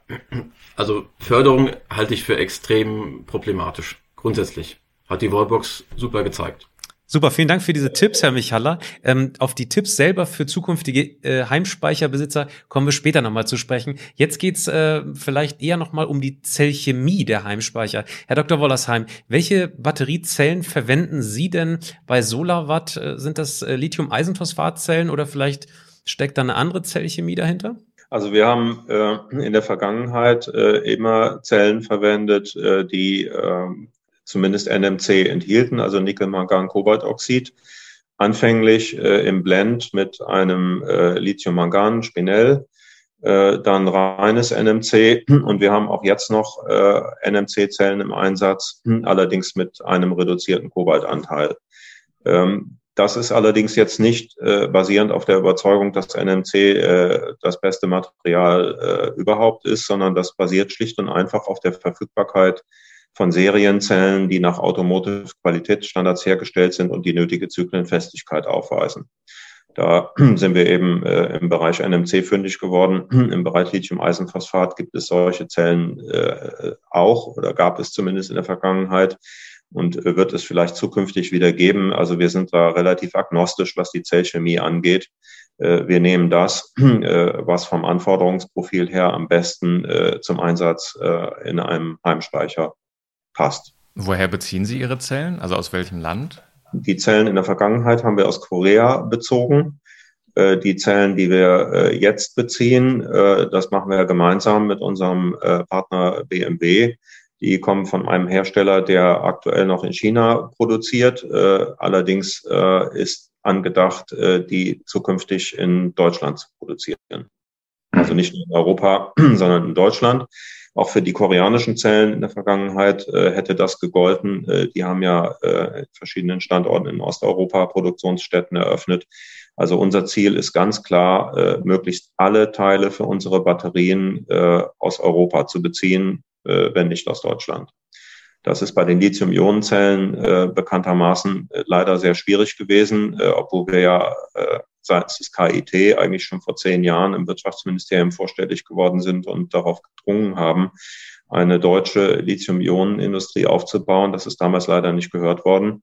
also Förderung halte ich für extrem problematisch, grundsätzlich hat die Wallbox super gezeigt. Super, vielen Dank für diese Tipps, Herr Michaller. Ähm, auf die Tipps selber für zukünftige äh, Heimspeicherbesitzer kommen wir später nochmal zu sprechen. Jetzt geht's äh, vielleicht eher nochmal um die Zellchemie der Heimspeicher. Herr Dr. Wollersheim, welche Batteriezellen verwenden Sie denn bei SolarWatt? Äh, sind das äh, Lithium-Eisenphosphatzellen oder vielleicht steckt da eine andere Zellchemie dahinter? Also wir haben äh, in der Vergangenheit äh, immer Zellen verwendet, äh, die äh, zumindest NMC enthielten, also Nickel-Mangan-Kobaltoxid. Anfänglich äh, im Blend mit einem äh, Lithium-Mangan-Spinell, äh, dann reines NMC und wir haben auch jetzt noch äh, NMC-Zellen im Einsatz, allerdings mit einem reduzierten Kobaltanteil. Ähm, das ist allerdings jetzt nicht äh, basierend auf der Überzeugung, dass NMC äh, das beste Material äh, überhaupt ist, sondern das basiert schlicht und einfach auf der Verfügbarkeit von Serienzellen, die nach Automotive-Qualitätsstandards hergestellt sind und die nötige Zyklenfestigkeit aufweisen. Da [CLEARS THROAT] sind wir eben äh, im Bereich NMC fündig geworden. [CLEARS THROAT] Im Bereich Lithium-Eisenphosphat gibt es solche Zellen äh, auch oder gab es zumindest in der Vergangenheit und wird es vielleicht zukünftig wieder geben. Also wir sind da relativ agnostisch, was die Zellchemie angeht. Äh, wir nehmen das, [CLEARS THROAT] äh, was vom Anforderungsprofil her am besten äh, zum Einsatz in einem Heimspeicher passt. Woher beziehen Sie Ihre Zellen? Also aus welchem Land? Die Zellen in der Vergangenheit haben wir aus Korea bezogen. Äh, die Zellen, die wir äh, jetzt beziehen, äh, das machen wir gemeinsam mit unserem Partner BMW. Die kommen von einem Hersteller, der aktuell noch in China produziert. Allerdings ist angedacht, die zukünftig in Deutschland zu produzieren. Also nicht nur in Europa, [CLEARS THROAT] sondern in Deutschland. Auch für die koreanischen Zellen in der Vergangenheit äh, hätte das gegolten. Äh, die haben ja äh, verschiedenen Standorten in Osteuropa Produktionsstätten eröffnet. Also unser Ziel ist ganz klar, äh, möglichst alle Teile für unsere Batterien äh, aus Europa zu beziehen, äh, wenn nicht aus Deutschland. Das ist bei den Lithium-Ionen-Zellen äh, bekanntermaßen äh, leider sehr schwierig gewesen, äh, obwohl wir ja äh, seitens des KIT eigentlich schon vor zehn Jahren im Wirtschaftsministerium vorstellig geworden sind und darauf gedrungen haben, eine deutsche Lithium-Ionen-Industrie aufzubauen. Das ist damals leider nicht gehört worden.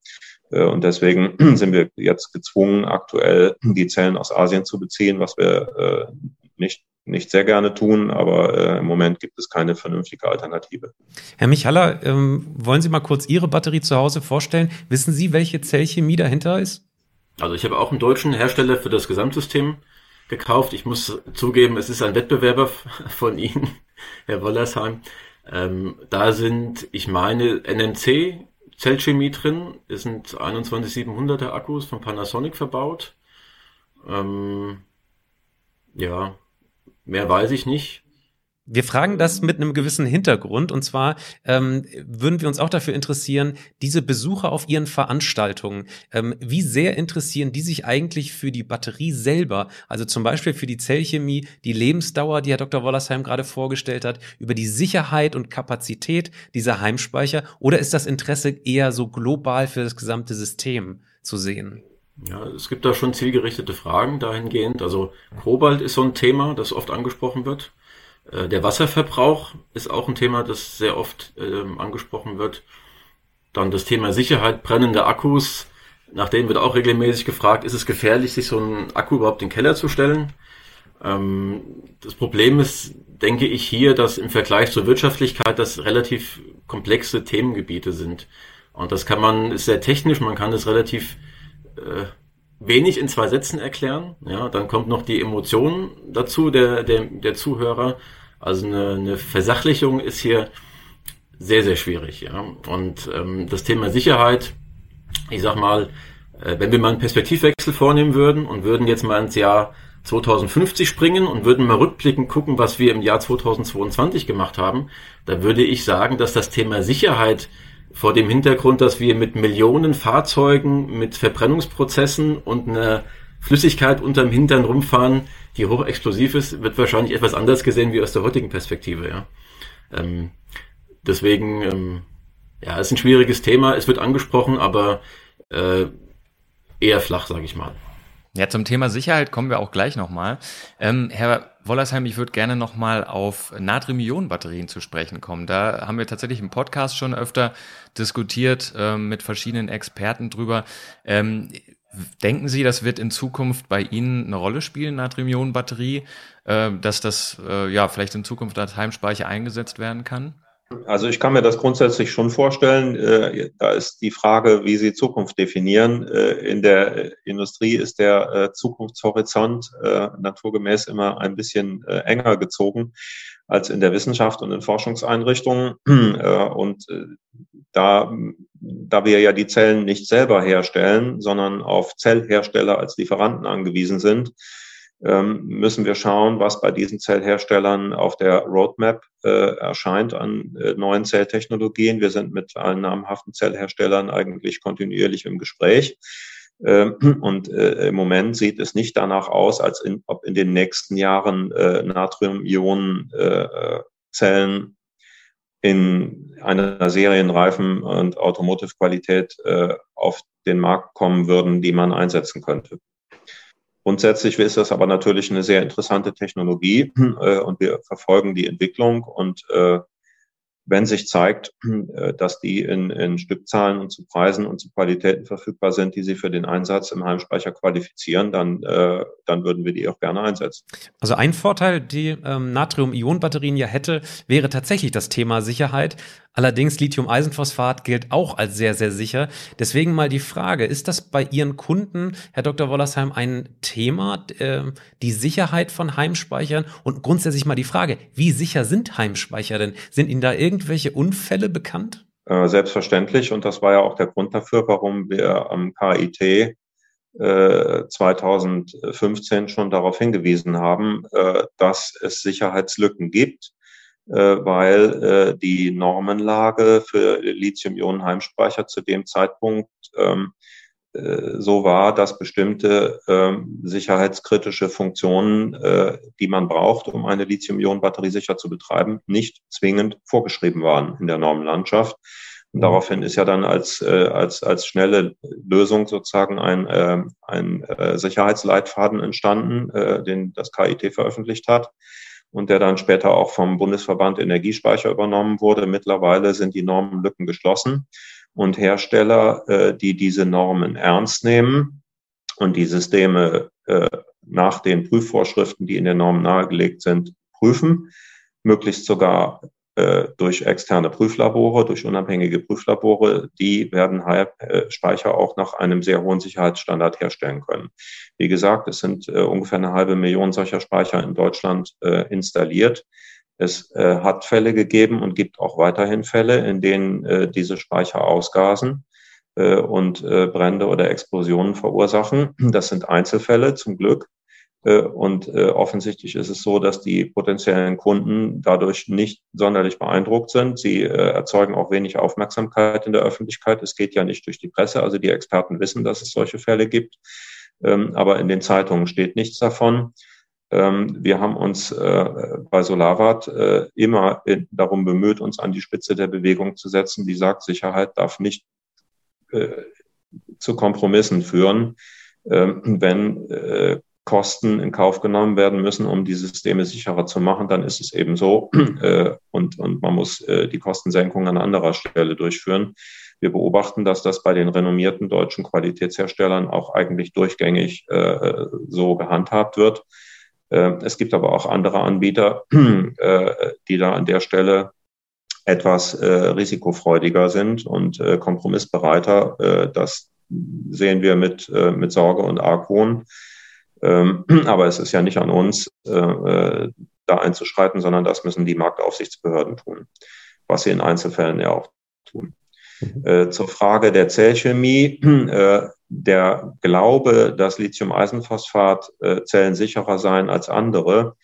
Äh, und deswegen [CLEARS THROAT] sind wir jetzt gezwungen, aktuell die Zellen aus Asien zu beziehen, was wir äh, nicht nicht sehr gerne tun, aber äh, im Moment gibt es keine vernünftige Alternative. Herr Michaller, ähm, wollen Sie mal kurz Ihre Batterie zu Hause vorstellen? Wissen Sie, welche Zellchemie dahinter ist? Also ich habe auch einen deutschen Hersteller für das Gesamtsystem gekauft. Ich muss zugeben, es ist ein Wettbewerber [LAUGHS] von Ihnen, [LAUGHS] Herr Wollersheim. Ähm, da sind, ich meine, NMC, Zellchemie drin. Es sind 21700er Akkus von Panasonic verbaut. Ähm, ja, mehr weiß ich nicht. Wir fragen das mit einem gewissen Hintergrund und zwar ähm, würden wir uns auch dafür interessieren, diese Besucher auf ihren Veranstaltungen, ähm, wie sehr interessieren die sich eigentlich für die Batterie selber, also zum Beispiel für die Zellchemie, die Lebensdauer, die Herr Dr. Wollersheim gerade vorgestellt hat, über die Sicherheit und Kapazität dieser Heimspeicher oder ist das Interesse eher so global für das gesamte System zu sehen? Ja, es gibt da schon zielgerichtete Fragen dahingehend. Also Kobalt ist so ein Thema, das oft angesprochen wird. Äh, der Wasserverbrauch ist auch ein Thema, das sehr oft ähm, angesprochen wird. Dann das Thema Sicherheit, brennende Akkus. Nach denen wird auch regelmäßig gefragt, ist es gefährlich, sich so einen Akku überhaupt in den Keller zu stellen? Ähm, das Problem ist, denke ich, hier, dass im Vergleich zur Wirtschaftlichkeit das relativ komplexe Themengebiete sind. Und das kann man, ist sehr technisch, man kann das relativ äh, wenig in zwei Sätzen erklären. Ja, dann kommt noch die Emotion dazu der, der, der Zuhörer. Also eine, eine Versachlichung ist hier sehr, sehr schwierig. Ja. Und ähm, das Thema Sicherheit, ich sag mal, äh, wenn wir mal einen Perspektivwechsel vornehmen würden und würden jetzt mal ins Jahr 2050 springen und würden mal rückblickend gucken, was wir im Jahr 2022 gemacht haben, da würde ich sagen, dass das Thema Sicherheit vor dem Hintergrund, dass wir mit Millionen Fahrzeugen, mit Verbrennungsprozessen und einer Flüssigkeit unterm Hintern rumfahren, die hochexplosiv ist, wird wahrscheinlich etwas anders gesehen wie aus der heutigen Perspektive. Ja. Ähm, deswegen, ähm, ja, ist ein schwieriges Thema. Es wird angesprochen, aber äh, eher flach, sage ich mal. Ja, zum Thema Sicherheit kommen wir auch gleich nochmal. Ähm, Herr Wollersheim, ich würde gerne nochmal auf Natrium-Ionen-Batterien zu sprechen kommen. Da haben wir tatsächlich im Podcast schon öfter diskutiert äh, mit verschiedenen Experten drüber. Ähm, denken Sie, das wird in Zukunft bei Ihnen eine Rolle spielen, Natrium-Ionen-Batterie, äh, dass das äh, ja vielleicht in Zukunft als Heimspeicher eingesetzt werden kann? Also ich kann mir das grundsätzlich schon vorstellen. Äh, da ist die Frage, wie Sie Zukunft definieren. Äh, in der Industrie ist der äh, Zukunftshorizont naturgemäß immer ein bisschen enger gezogen als in der Wissenschaft und in Forschungseinrichtungen. [CLEARS THROAT] Und da, da wir ja die Zellen nicht selber herstellen, sondern auf Zellhersteller als Lieferanten angewiesen sind, müssen wir schauen, was bei diesen Zellherstellern auf der Roadmap äh, erscheint an äh, neuen Zelltechnologien. Wir sind mit allen namhaften Zellherstellern eigentlich kontinuierlich im Gespräch. Ähm, und äh, im Moment sieht es nicht danach aus, als in, ob in den nächsten Jahren äh, Natrium-Ionen-Zellen in einer serienreifen und Automotive-Qualität äh, auf den Markt kommen würden, die man einsetzen könnte. Grundsätzlich ist das aber natürlich eine sehr interessante Technologie äh, und wir verfolgen die Entwicklung und äh, wenn sich zeigt, [CLEARS THROAT] äh, dass die in, in Stückzahlen und zu Preisen und zu Qualitäten verfügbar sind, die sie für den Einsatz im Heimspeicher qualifizieren, dann, äh, dann würden wir die auch gerne einsetzen. Also ein Vorteil, die ähm, Natrium-Ionen-Batterien ja hätte, wäre tatsächlich das Thema Sicherheit. Allerdings Lithium-Eisenphosphat gilt auch als sehr, sehr sicher. Deswegen mal die Frage, ist das bei Ihren Kunden, Herr Dr. Wollersheim, ein Thema, äh, die Sicherheit von Heimspeichern? Und grundsätzlich mal die Frage, wie sicher sind Heimspeicher denn? Sind Ihnen da irgendwelche Unfälle bekannt? Äh, selbstverständlich. Und das war ja auch der Grund dafür, warum wir am KIT 2015 äh, schon darauf hingewiesen haben, äh, dass es Sicherheitslücken gibt äh, weil äh, die Normenlage für Lithium-Ionen-Heimspeicher zu dem Zeitpunkt ähm, äh, so war, dass bestimmte ähm, sicherheitskritische Funktionen, äh, die man braucht, um eine Lithium-Ionen-Batterie sicher zu betreiben, nicht zwingend vorgeschrieben waren in der Normenlandschaft. Und mhm. daraufhin ist ja dann als, äh, als, als schnelle Lösung sozusagen ein, äh, ein äh, Sicherheitsleitfaden entstanden, äh, den das KIT veröffentlicht hat und der dann später auch vom Bundesverband Energiespeicher übernommen wurde. Mittlerweile sind die Normenlücken geschlossen und Hersteller, äh, die diese Normen ernst nehmen und die Systeme äh, nach den Prüfvorschriften, die in den Normen nahegelegt sind, prüfen, möglichst sogar äh, durch externe Prüflabore, durch unabhängige Prüflabore, die werden Speicher auch nach einem sehr hohen Sicherheitsstandard herstellen können. Wie gesagt, es sind äh, ungefähr eine halbe Million solcher Speicher in Deutschland äh, installiert. Es äh, hat Fälle gegeben und gibt auch weiterhin Fälle, in denen äh, diese Speicher ausgasen äh, und äh, Brände oder Explosionen verursachen. Das sind Einzelfälle zum Glück. Äh, und äh, offensichtlich ist es so, dass die potenziellen Kunden dadurch nicht sonderlich beeindruckt sind. Sie erzeugen auch wenig Aufmerksamkeit in der Öffentlichkeit. Es geht ja nicht durch die Presse. Also die Experten wissen, dass es solche Fälle gibt. Ähm, aber in den Zeitungen steht nichts davon. Ähm, wir haben uns bei Solarwatt immer darum bemüht, uns an die Spitze der Bewegung zu setzen, die sagt, Sicherheit darf nicht zu Kompromissen führen, ähm, wenn Kosten in Kauf genommen werden müssen, um die Systeme sicherer zu machen, dann ist es eben so. Äh, und, und man muss äh, die Kostensenkung an anderer Stelle durchführen. Wir beobachten, dass das bei den renommierten deutschen Qualitätsherstellern auch eigentlich durchgängig äh, so gehandhabt wird. Äh, es gibt aber auch andere Anbieter, [CLEARS THROAT] äh, die da an der Stelle etwas äh, risikofreudiger sind und äh, kompromissbereiter. Das sehen wir mit, mit Sorge und Argwohn. Ähm, [CLEARS THROAT] aber es ist ja nicht an uns, da einzuschreiten, sondern das müssen die Marktaufsichtsbehörden tun, was sie in Einzelfällen ja auch tun. Mhm. Zur Frage der Zellchemie. [CLEARS THROAT] Der Glaube, dass Lithium-Eisenphosphat-Zellen sicherer seien als andere,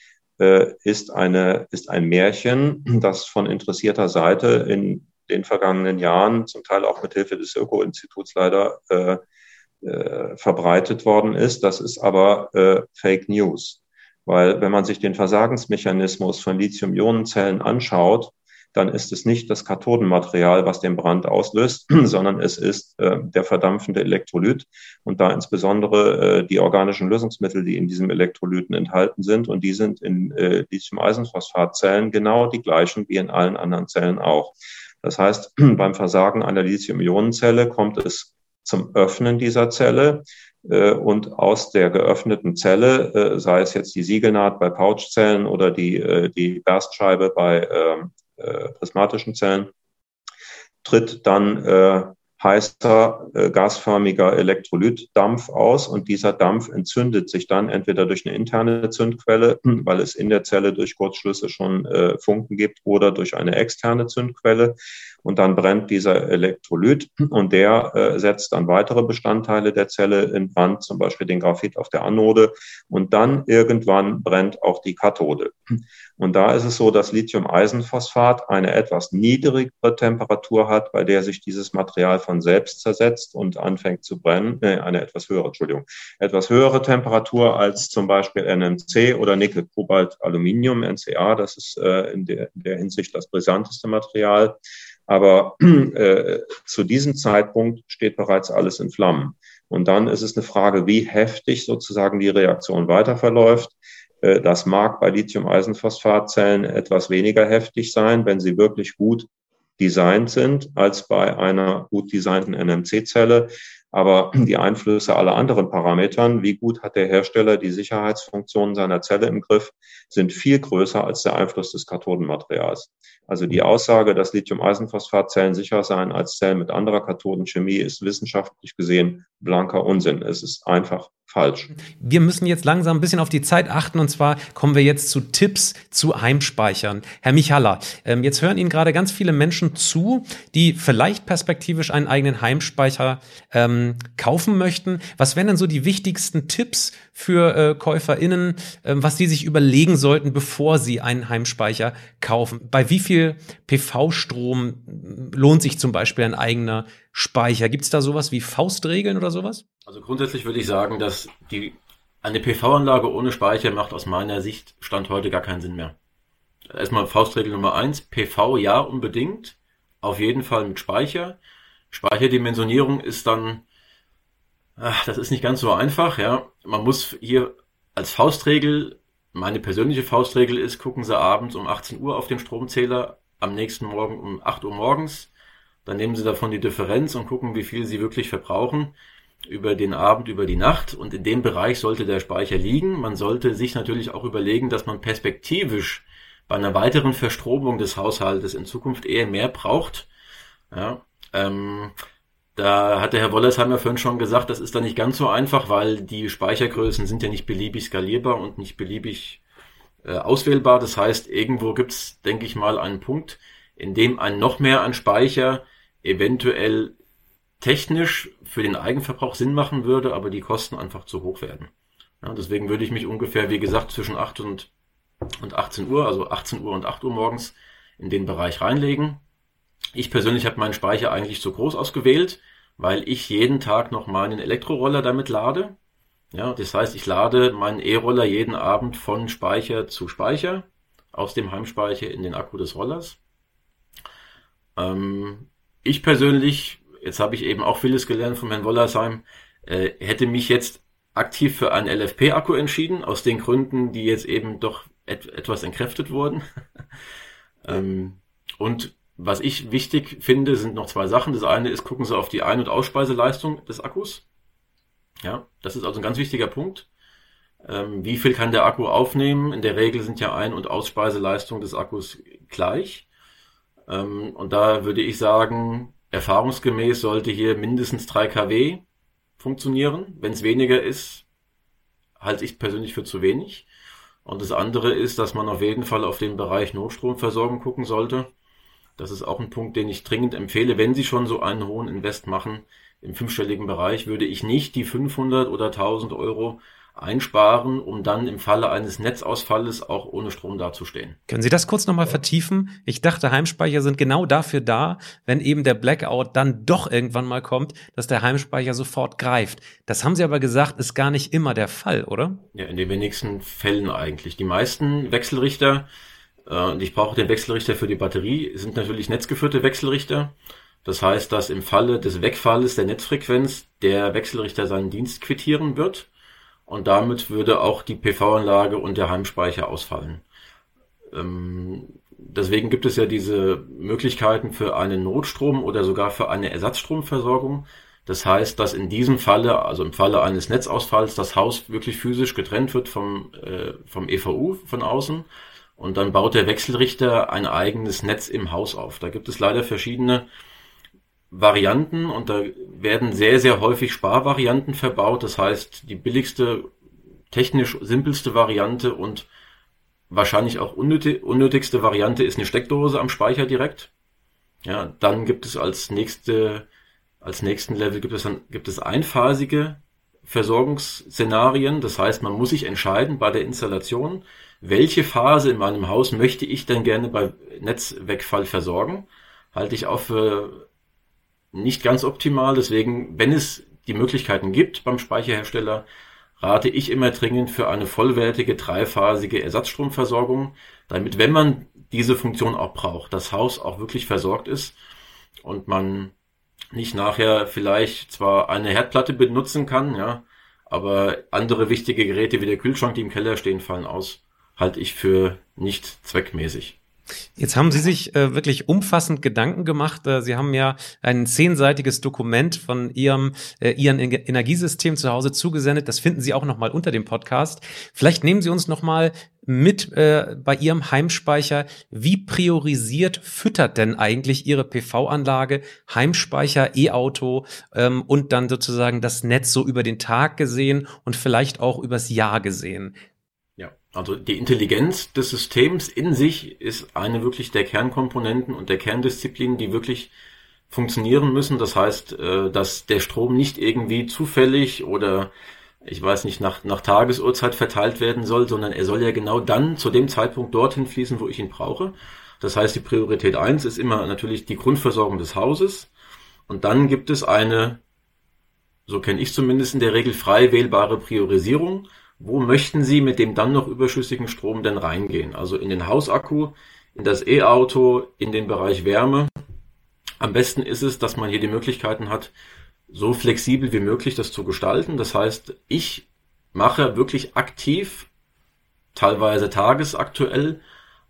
ist, eine, ist ein Märchen, das von interessierter Seite in den vergangenen Jahren, zum Teil auch mit Hilfe des Öko-Instituts leider, äh, verbreitet worden ist. Das ist aber äh, Fake News. Weil wenn man sich den Versagensmechanismus von Lithium-Ionen-Zellen anschaut, dann ist es nicht das Kathodenmaterial, was den Brand auslöst, [CLEARS THROAT] sondern es ist äh, der verdampfende Elektrolyt und da insbesondere äh, die organischen Lösungsmittel, die in diesem Elektrolyten enthalten sind. Und die sind in äh, Lithium-Eisenphosphat-Zellen genau die gleichen wie in allen anderen Zellen auch. Das heißt, [CLEARS THROAT] beim Versagen einer Lithium-Ionen-Zelle kommt es zum Öffnen dieser Zelle. Äh, und aus der geöffneten Zelle, äh, sei es jetzt die Siegelnaht bei Pouchzellen oder die, äh, die Berstscheibe bei ähm, prismatischen Zellen, tritt dann heißer äh, gasförmiger Elektrolytdampf aus und dieser Dampf entzündet sich dann entweder durch eine interne Zündquelle, [CLEARS THROAT] weil es in der Zelle durch Kurzschlüsse schon äh, Funken gibt oder durch eine externe Zündquelle und dann brennt dieser Elektrolyt und der äh, setzt dann weitere Bestandteile der Zelle in Brand, zum Beispiel den Graphit auf der Anode und dann irgendwann brennt auch die Kathode. Und da ist es so, dass Lithium-Eisenphosphat eine etwas niedrigere Temperatur hat, bei der sich dieses Material von selbst zersetzt und anfängt zu brennen. Nee, eine etwas höhere, Entschuldigung, etwas höhere Temperatur als zum Beispiel NMC oder Nickel, Kobalt, Aluminium, NCA. Das ist äh, in, der, in der Hinsicht das brisanteste Material. Aber äh, zu diesem Zeitpunkt steht bereits alles in Flammen. Und dann ist es eine Frage, wie heftig sozusagen die Reaktion weiter verläuft. Äh, das mag bei Lithium-Eisenphosphatzellen etwas weniger heftig sein, wenn sie wirklich gut designt sind, als bei einer gut designten NMC-Zelle. Aber die Einflüsse aller anderen Parametern, wie gut hat der Hersteller die Sicherheitsfunktionen seiner Zelle im Griff, sind viel größer als der Einfluss des Kathodenmaterials. Also die Aussage, dass Lithium-Eisenphosphat-Zellen sicher seien als Zellen mit anderer Kathodenchemie, ist wissenschaftlich gesehen blanker Unsinn. Es ist einfach falsch. Wir müssen jetzt langsam ein bisschen auf die Zeit achten und zwar kommen wir jetzt zu Tipps zu Heimspeichern. Herr Michala, ähm, jetzt hören Ihnen gerade ganz viele Menschen zu, die vielleicht perspektivisch einen eigenen Heimspeicher ähm, kaufen möchten. Was wären denn so die wichtigsten Tipps für äh, KäuferInnen, äh, was sie sich überlegen sollten, bevor sie einen Heimspeicher kaufen? Bei wie viel PV-Strom lohnt sich zum Beispiel ein eigener Speicher? Gibt es da sowas wie Faustregeln oder sowas? Also grundsätzlich würde ich sagen, dass die, eine PV-Anlage ohne Speicher macht aus meiner Sicht Stand heute gar keinen Sinn mehr. Erstmal Faustregel Nummer eins, PV ja unbedingt, auf jeden Fall mit Speicher. Speicherdimensionierung ist dann, ach, das ist nicht ganz so einfach, ja. Man muss hier als Faustregel, meine persönliche Faustregel ist, gucken Sie abends um 18 Uhr auf den Stromzähler, am nächsten Morgen um 8 Uhr morgens, dann nehmen Sie davon die Differenz und gucken, wie viel Sie wirklich verbrauchen über den Abend, über die Nacht und in dem Bereich sollte der Speicher liegen. Man sollte sich natürlich auch überlegen, dass man perspektivisch bei einer weiteren Verstromung des Haushaltes in Zukunft eher mehr braucht. Ja, ähm, da hat der Herr Wollersheimer vorhin schon gesagt, das ist da nicht ganz so einfach, weil die Speichergrößen sind ja nicht beliebig skalierbar und nicht beliebig äh, auswählbar. Das heißt, irgendwo gibt es, denke ich mal, einen Punkt, in dem ein noch mehr an Speicher eventuell technisch für den Eigenverbrauch Sinn machen würde, aber die Kosten einfach zu hoch werden. Ja, deswegen würde ich mich ungefähr, wie gesagt, zwischen 8 und, und 18 Uhr, also 18 Uhr und 8 Uhr morgens in den Bereich reinlegen. Ich persönlich habe meinen Speicher eigentlich zu groß ausgewählt, weil ich jeden Tag noch meinen Elektroroller damit lade. Ja, das heißt, ich lade meinen E-Roller jeden Abend von Speicher zu Speicher aus dem Heimspeicher in den Akku des Rollers. Ähm, ich persönlich, jetzt habe ich eben auch vieles gelernt von Herrn Wollersheim, äh, hätte mich jetzt aktiv für einen LFP-Akku entschieden, aus den Gründen, die jetzt eben doch et etwas entkräftet wurden. [LAUGHS] ähm, und was ich wichtig finde, sind noch zwei Sachen. Das eine ist, gucken Sie auf die Ein- und Ausspeiseleistung des Akkus. Ja, das ist also ein ganz wichtiger Punkt. Ähm, wie viel kann der Akku aufnehmen? In der Regel sind ja Ein- und Ausspeiseleistung des Akkus gleich. Ähm, und da würde ich sagen, erfahrungsgemäß sollte hier mindestens 3 kW funktionieren. Wenn es weniger ist, halte ich persönlich für zu wenig. Und das andere ist, dass man auf jeden Fall auf den Bereich Notstromversorgung gucken sollte. Das ist auch ein Punkt, den ich dringend empfehle. Wenn Sie schon so einen hohen Invest machen im fünfstelligen Bereich, würde ich nicht die 500 oder 1000 Euro einsparen, um dann im Falle eines Netzausfalles auch ohne Strom dazustehen. Können Sie das kurz nochmal vertiefen? Ich dachte, Heimspeicher sind genau dafür da, wenn eben der Blackout dann doch irgendwann mal kommt, dass der Heimspeicher sofort greift. Das haben Sie aber gesagt, ist gar nicht immer der Fall, oder? Ja, in den wenigsten Fällen eigentlich. Die meisten Wechselrichter, äh, und ich brauche den Wechselrichter für die Batterie, sind natürlich netzgeführte Wechselrichter. Das heißt, dass im Falle des Wegfalles der Netzfrequenz der Wechselrichter seinen Dienst quittieren wird und damit würde auch die PV-Anlage und der Heimspeicher ausfallen. Ähm, deswegen gibt es ja diese Möglichkeiten für einen Notstrom oder sogar für eine Ersatzstromversorgung. Das heißt, dass in diesem Falle, also im Falle eines Netzausfalls, das Haus wirklich physisch getrennt wird vom, äh, vom EVU von außen und dann baut der Wechselrichter ein eigenes Netz im Haus auf. Da gibt es leider verschiedene Varianten und da werden sehr, sehr häufig Sparvarianten verbaut. Das heißt, die billigste, technisch simpelste Variante und wahrscheinlich auch unnötig, unnötigste Variante ist eine Steckdose am Speicher direkt. Ja, dann gibt es als nächste, als nächsten Level gibt es dann, gibt es einphasige Versorgungsszenarien. Das heißt, man muss sich entscheiden bei der Installation, welche Phase in meinem Haus möchte ich denn gerne bei Netzwegfall versorgen. Halte ich auch für nicht ganz optimal. Deswegen, wenn es die Möglichkeiten gibt beim Speicherhersteller, rate ich immer dringend für eine vollwertige dreiphasige Ersatzstromversorgung, damit, wenn man diese Funktion auch braucht, das Haus auch wirklich versorgt ist und man nicht nachher vielleicht zwar eine Herdplatte benutzen kann, ja, aber andere wichtige Geräte wie der Kühlschrank, die im Keller stehen, fallen aus, halte ich für nicht zweckmäßig. Jetzt haben Sie sich äh, wirklich umfassend Gedanken gemacht. Äh, Sie haben ja ein zehnseitiges Dokument von Ihrem äh, Ihren Energiesystem zu Hause zugesendet. Das finden Sie auch noch mal unter dem Podcast. Vielleicht nehmen Sie uns noch mal mit äh, bei Ihrem Heimspeicher. Wie priorisiert füttert denn eigentlich Ihre PV-Anlage, Heimspeicher, E-Auto ähm, und dann sozusagen das Netz so über den Tag gesehen und vielleicht auch übers Jahr gesehen? Also die Intelligenz des Systems in sich ist eine wirklich der Kernkomponenten und der Kerndisziplinen, die wirklich funktionieren müssen. Das heißt, äh, dass der Strom nicht irgendwie zufällig oder ich weiß nicht, nach, nach Tagesurzeit verteilt werden soll, sondern er soll ja genau dann zu dem Zeitpunkt dorthin fließen, wo ich ihn brauche. Das heißt, die Priorität eins ist immer natürlich die Grundversorgung des Hauses. Und dann gibt es eine, so kenne ich zumindest in der Regel, frei wählbare Priorisierung wo möchten Sie mit dem dann noch überschüssigen Strom denn reingehen? Also in den Hausakku, in das E-Auto, in den Bereich Wärme. Am besten ist es, dass man hier die Möglichkeiten hat, so flexibel wie möglich das zu gestalten. Das heißt, ich mache wirklich aktiv, teilweise tagesaktuell,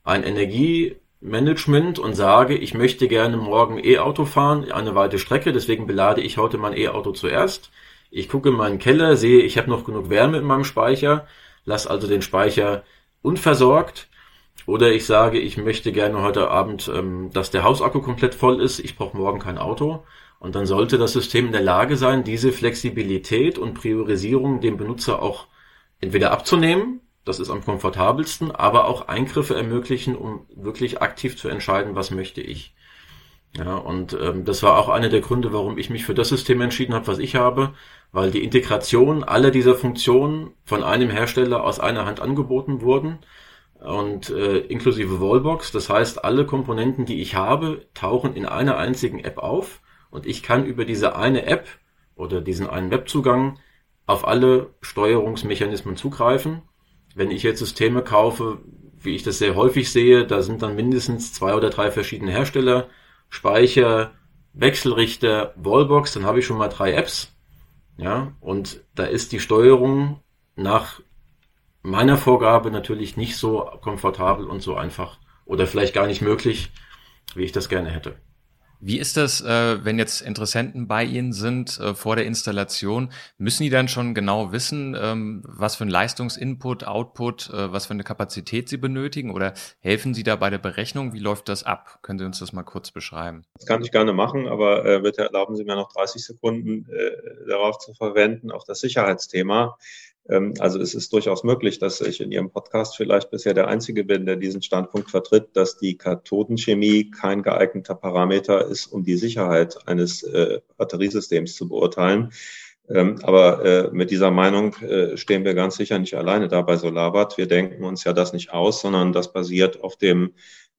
ein Energiemanagement und sage, ich möchte gerne morgen E-Auto fahren, eine weite Strecke, deswegen belade ich heute mein E-Auto zuerst. Ich gucke in meinen Keller, sehe, ich habe noch genug Wärme in meinem Speicher, lass also den Speicher unversorgt. Oder ich sage, ich möchte gerne heute Abend, ähm, dass der Hausakku komplett voll ist, ich brauche morgen kein Auto. Und dann sollte das System in der Lage sein, diese Flexibilität und Priorisierung dem Benutzer auch entweder abzunehmen, das ist am komfortabelsten, aber auch Eingriffe ermöglichen, um wirklich aktiv zu entscheiden, was möchte ich. Ja, und ähm, das war auch einer der Gründe, warum ich mich für das System entschieden habe, was ich habe, weil die Integration aller dieser Funktionen von einem Hersteller aus einer Hand angeboten wurden und äh, inklusive Wallbox. Das heißt, alle Komponenten, die ich habe, tauchen in einer einzigen App auf und ich kann über diese eine App oder diesen einen Webzugang auf alle Steuerungsmechanismen zugreifen. Wenn ich jetzt Systeme kaufe, wie ich das sehr häufig sehe, da sind dann mindestens zwei oder drei verschiedene Hersteller Speicher, Wechselrichter, Wallbox, dann habe ich schon mal drei Apps. Ja, und da ist die Steuerung nach meiner Vorgabe natürlich nicht so komfortabel und so einfach oder vielleicht gar nicht möglich, wie ich das gerne hätte. Wie ist das, äh, wenn jetzt Interessenten bei Ihnen sind äh, vor der Installation? Müssen die dann schon genau wissen, ähm, was für ein Leistungsinput, Output, äh, was für eine Kapazität sie benötigen? Oder helfen Sie da bei der Berechnung? Wie läuft das ab? Können Sie uns das mal kurz beschreiben? Das kann ich gerne machen, aber bitte erlauben Sie mir noch 30 Sekunden darauf zu verwenden, auf das Sicherheitsthema. Ähm, also es ist durchaus möglich, dass ich in Ihrem Podcast vielleicht bisher der Einzige bin, der diesen Standpunkt vertritt, dass die Kathodenchemie kein geeigneter Parameter ist, um die Sicherheit eines äh, Batteriesystems zu beurteilen. Ähm, aber äh, mit dieser Meinung äh, stehen wir ganz sicher nicht alleine da bei Solabat. Wir denken uns ja das nicht aus, sondern das basiert auf dem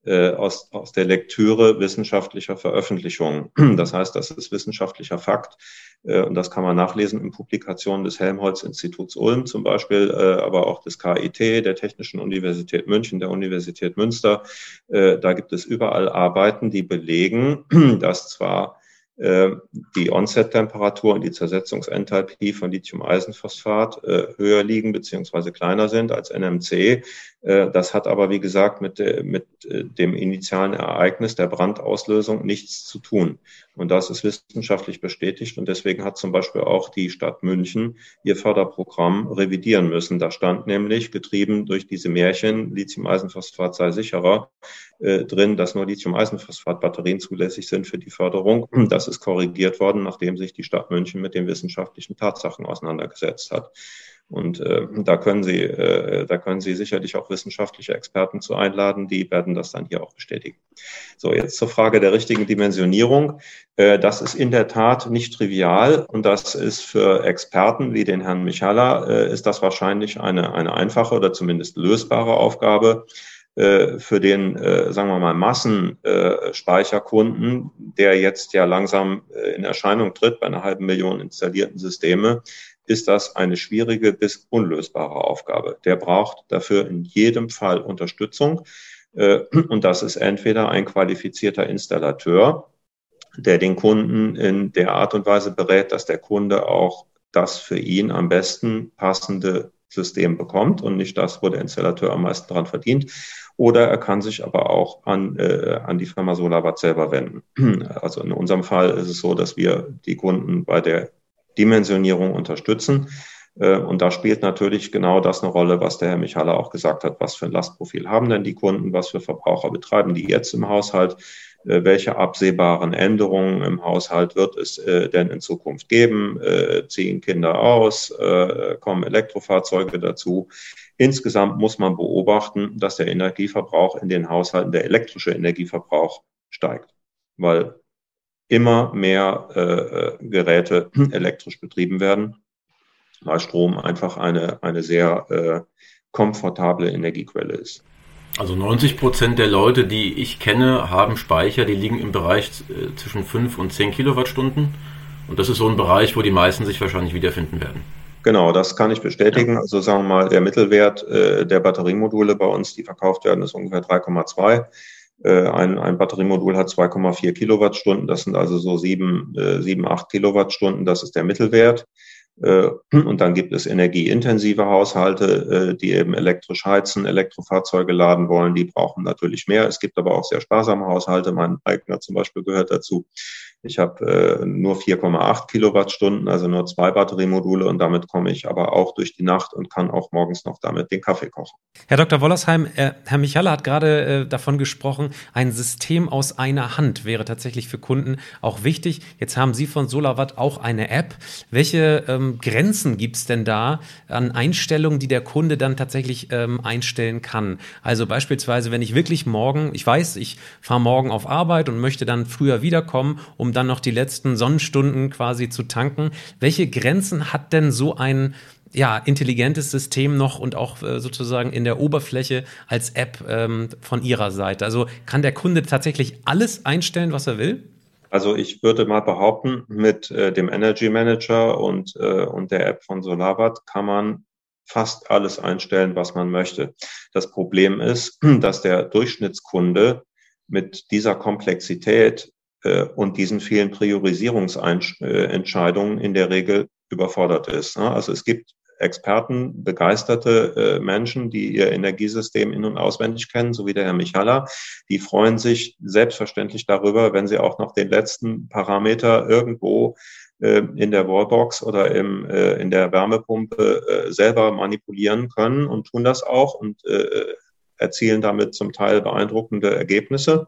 äh, aus, aus der Lektüre wissenschaftlicher Veröffentlichungen. [CLEARS THROAT] Das heißt, das ist wissenschaftlicher Fakt äh, und das kann man nachlesen in Publikationen des Helmholtz-Instituts Ulm zum Beispiel, äh, aber auch des KIT, der Technischen Universität München, der Universität Münster. Äh, da gibt es überall Arbeiten, die belegen, [CLEARS THROAT] dass zwar äh, die Onset-Temperatur und die Zersetzungsenthalpie von Lithium-Eisenphosphat äh, höher liegen beziehungsweise kleiner sind als NMC. Äh, das hat aber, wie gesagt, mit, mit dem initialen Ereignis der Brandauslösung nichts zu tun. Und das ist wissenschaftlich bestätigt. Und deswegen hat zum Beispiel auch die Stadt München ihr Förderprogramm revidieren müssen. Da stand nämlich, getrieben durch diese Märchen, Lithium-Eisenphosphat sei sicherer, äh, drin, dass nur Lithium-Eisenphosphat-Batterien zulässig sind für die Förderung. Das ist korrigiert worden, nachdem sich die Stadt München mit den wissenschaftlichen Tatsachen auseinandergesetzt hat. Und äh, da können Sie, äh, da können Sie sicherlich auch wissenschaftliche Experten zu einladen, die werden das dann hier auch bestätigen. So, jetzt zur Frage der richtigen Dimensionierung. Äh, das ist in der Tat nicht trivial und das ist für Experten wie den Herrn Michala, äh, ist das wahrscheinlich eine, eine einfache oder zumindest lösbare Aufgabe äh, für den, äh, sagen wir mal, Massenspeicherkunden, der jetzt ja langsam äh, in Erscheinung tritt bei einer halben Million installierten Systeme, ist das eine schwierige bis unlösbare Aufgabe. Der braucht dafür in jedem Fall Unterstützung. Äh, und das ist entweder ein qualifizierter Installateur, der den Kunden in der Art und Weise berät, dass der Kunde auch das für ihn am besten passende System bekommt und nicht das, wo der Installateur am meisten dran verdient. Oder er kann sich aber auch an, äh, an die Firma Solabat selber wenden. [CLEARS THROAT] Also in unserem Fall ist es so, dass wir die Kunden bei der Dimensionierung unterstützen. Äh, und da spielt natürlich genau das eine Rolle, was der Herr Michaler auch gesagt hat. Was für ein Lastprofil haben denn die Kunden? Was für Verbraucher betreiben die jetzt im Haushalt? Äh, welche absehbaren Änderungen im Haushalt wird es äh, denn in Zukunft geben? Ziehen Kinder aus? Kommen Elektrofahrzeuge dazu? Insgesamt muss man beobachten, dass der Energieverbrauch in den Haushalten, der elektrische Energieverbrauch steigt, weil immer mehr äh, äh, Geräte elektrisch betrieben werden, weil Strom einfach eine, eine sehr äh, komfortable Energiequelle ist. Also 90 Prozent der Leute, die ich kenne, haben Speicher, die liegen im Bereich äh, zwischen 5 und 10 Kilowattstunden. Und das ist so ein Bereich, wo die meisten sich wahrscheinlich wiederfinden werden. Genau, das kann ich bestätigen. Also sagen wir mal, der Mittelwert äh, der Batteriemodule bei uns, die verkauft werden, ist ungefähr 3,2. Äh, ein, ein Batteriemodul hat 2,4 Kilowattstunden. Das sind also so sieben, äh, sieben, acht Kilowattstunden. Das ist der Mittelwert. Äh, und dann gibt es energieintensive Haushalte, die eben elektrisch heizen, Elektrofahrzeuge laden wollen. Die brauchen natürlich mehr. Es gibt aber auch sehr sparsame Haushalte. Mein eigener zum Beispiel gehört dazu. Ich habe äh, nur 4,8 Kilowattstunden, also nur zwei Batteriemodule und damit komme ich aber auch durch die Nacht und kann auch morgens noch damit den Kaffee kochen. Herr Dr. Wollersheim, äh, Herr Michaler hat gerade äh, davon gesprochen, ein System aus einer Hand wäre tatsächlich für Kunden auch wichtig. Jetzt haben Sie von SolarWatt auch eine App. Welche ähm, Grenzen gibt's denn da an Einstellungen, die der Kunde dann tatsächlich ähm, einstellen kann? Also beispielsweise, wenn ich wirklich morgen, ich weiß, ich fahre morgen auf Arbeit und möchte dann früher wiederkommen, um dann noch die letzten Sonnenstunden quasi zu tanken. Welche Grenzen hat denn so ein ja, intelligentes System noch und auch äh, sozusagen in der Oberfläche als App ähm, von Ihrer Seite? Also kann der Kunde tatsächlich alles einstellen, was er will? Also ich würde mal behaupten, mit äh, dem Energy Manager und, äh, und der App von Solarwatt kann man fast alles einstellen, was man möchte. Das Problem ist, [CLEARS THROAT] dass der Durchschnittskunde mit dieser Komplexität und diesen vielen Priorisierungsentscheidungen in der Regel überfordert ist. Ne? Also es gibt Experten, begeisterte äh, Menschen, die ihr Energiesystem in- und auswendig kennen, so wie der Herr Michala. Die freuen sich selbstverständlich darüber, wenn sie auch noch den letzten Parameter irgendwo äh, in der Wallbox oder im, äh, in der Wärmepumpe äh, selber manipulieren können und tun das auch und äh, erzielen damit zum Teil beeindruckende Ergebnisse.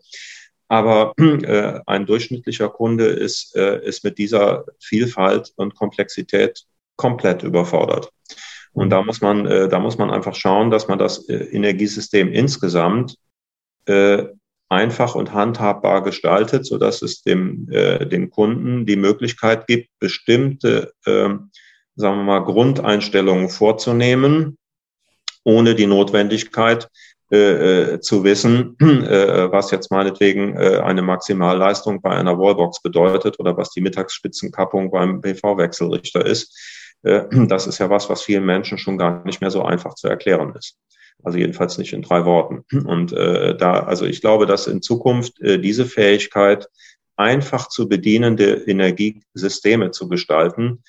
Aber [CLEARS THROAT] äh, ein durchschnittlicher Kunde ist, äh, ist mit dieser Vielfalt und Komplexität komplett überfordert. Und da muss man, äh, da muss man einfach schauen, dass man das äh, Energiesystem insgesamt äh, einfach und handhabbar gestaltet, so dass es dem, äh, dem Kunden die Möglichkeit gibt, bestimmte, äh, sagen wir mal, Grundeinstellungen vorzunehmen, ohne die Notwendigkeit äh, äh zu wissen, [CLEARS THROAT] äh, was jetzt meinetwegen äh, eine Maximalleistung bei einer Wallbox bedeutet oder was die Mittagsspitzenkappung beim PV-Wechselrichter ist äh, [CLEARS THROAT] das ist ja was, was vielen Menschen schon gar nicht mehr so einfach zu erklären ist. Also jedenfalls nicht in drei Worten. [CLEARS THROAT] Und äh, da, also ich glaube, dass in Zukunft diese Fähigkeit, einfach zu bedienende Energiesysteme zu gestalten,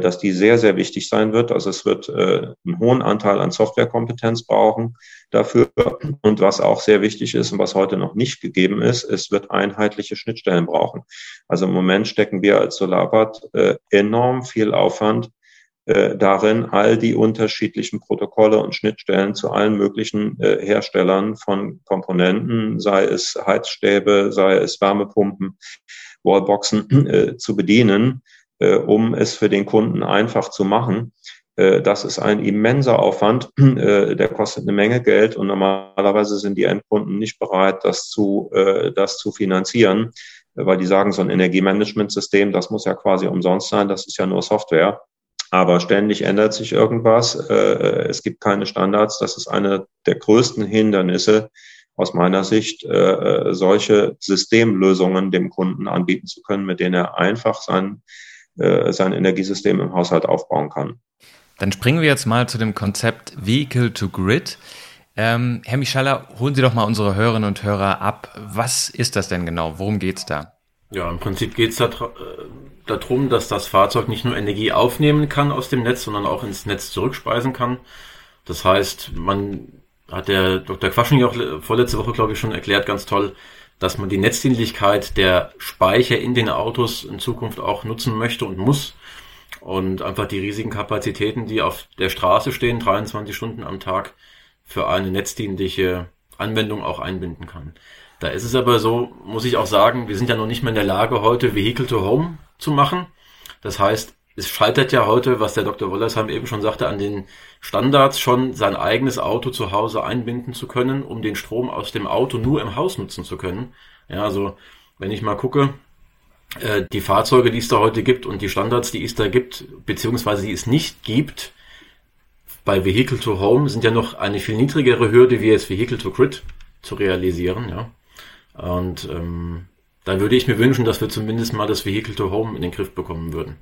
dass die sehr, sehr wichtig sein wird. Also es wird äh, einen hohen Anteil an Softwarekompetenz brauchen dafür. Und was auch sehr wichtig ist und was heute noch nicht gegeben ist, es wird einheitliche Schnittstellen brauchen. Also im Moment stecken wir als Solarbad äh, enorm viel Aufwand äh, darin, all die unterschiedlichen Protokolle und Schnittstellen zu allen möglichen äh, Herstellern von Komponenten, sei es Heizstäbe, sei es Wärmepumpen, Wallboxen, äh, zu bedienen, äh, um es für den Kunden einfach zu machen. Äh, das ist ein immenser Aufwand, [CLEARS THROAT] äh, der kostet eine Menge Geld und normalerweise sind die Endkunden nicht bereit, das zu, das zu finanzieren, weil die sagen, so ein Energiemanagementsystem, das muss ja quasi umsonst sein, das ist ja nur Software. Aber ständig ändert sich irgendwas. Äh, es gibt keine Standards. Das ist eine der größten Hindernisse aus meiner Sicht, äh, solche Systemlösungen dem Kunden anbieten zu können, mit denen er einfach sein, äh, sein Energiesystem im Haushalt aufbauen kann. Dann springen wir jetzt mal zu dem Konzept Vehicle to Grid. Ähm, Herr Michaler, holen Sie doch mal unsere Hörerinnen und Hörer ab. Was ist das denn genau? Worum geht's da? Ja, im Prinzip geht's da darum, dass das Fahrzeug nicht nur Energie aufnehmen kann aus dem Netz, sondern auch ins Netz zurückspeisen kann. Das heißt, man hat der Dr. Quaschning auch vorletzte Woche, glaube ich, schon erklärt, ganz toll, dass man die Netzdienlichkeit der Speicher in den Autos in Zukunft auch nutzen möchte und muss und einfach die riesigen Kapazitäten, die auf der Straße stehen, 23 Stunden am Tag, für eine netzdienliche Anwendung auch einbinden kann. Da ist es aber so, muss ich auch sagen, wir sind ja noch nicht mehr in der Lage, heute Vehicle to Home zu machen. Das heißt, es scheitert ja heute, was der Dr. Wollersheim eben schon sagte, an den Standards schon sein eigenes Auto zu Hause einbinden zu können, um den Strom aus dem Auto nur im Haus nutzen zu können. Ja, also wenn ich mal gucke, äh, die Fahrzeuge, die es da heute gibt und die Standards, die es da gibt, beziehungsweise die es nicht gibt, bei Vehicle to Home sind ja noch eine viel niedrigere Hürde wie jetzt Vehicle to Grid zu realisieren, ja. Und ähm, da würde ich mir wünschen, dass wir zumindest mal das Vehicle to Home in den Griff bekommen würden.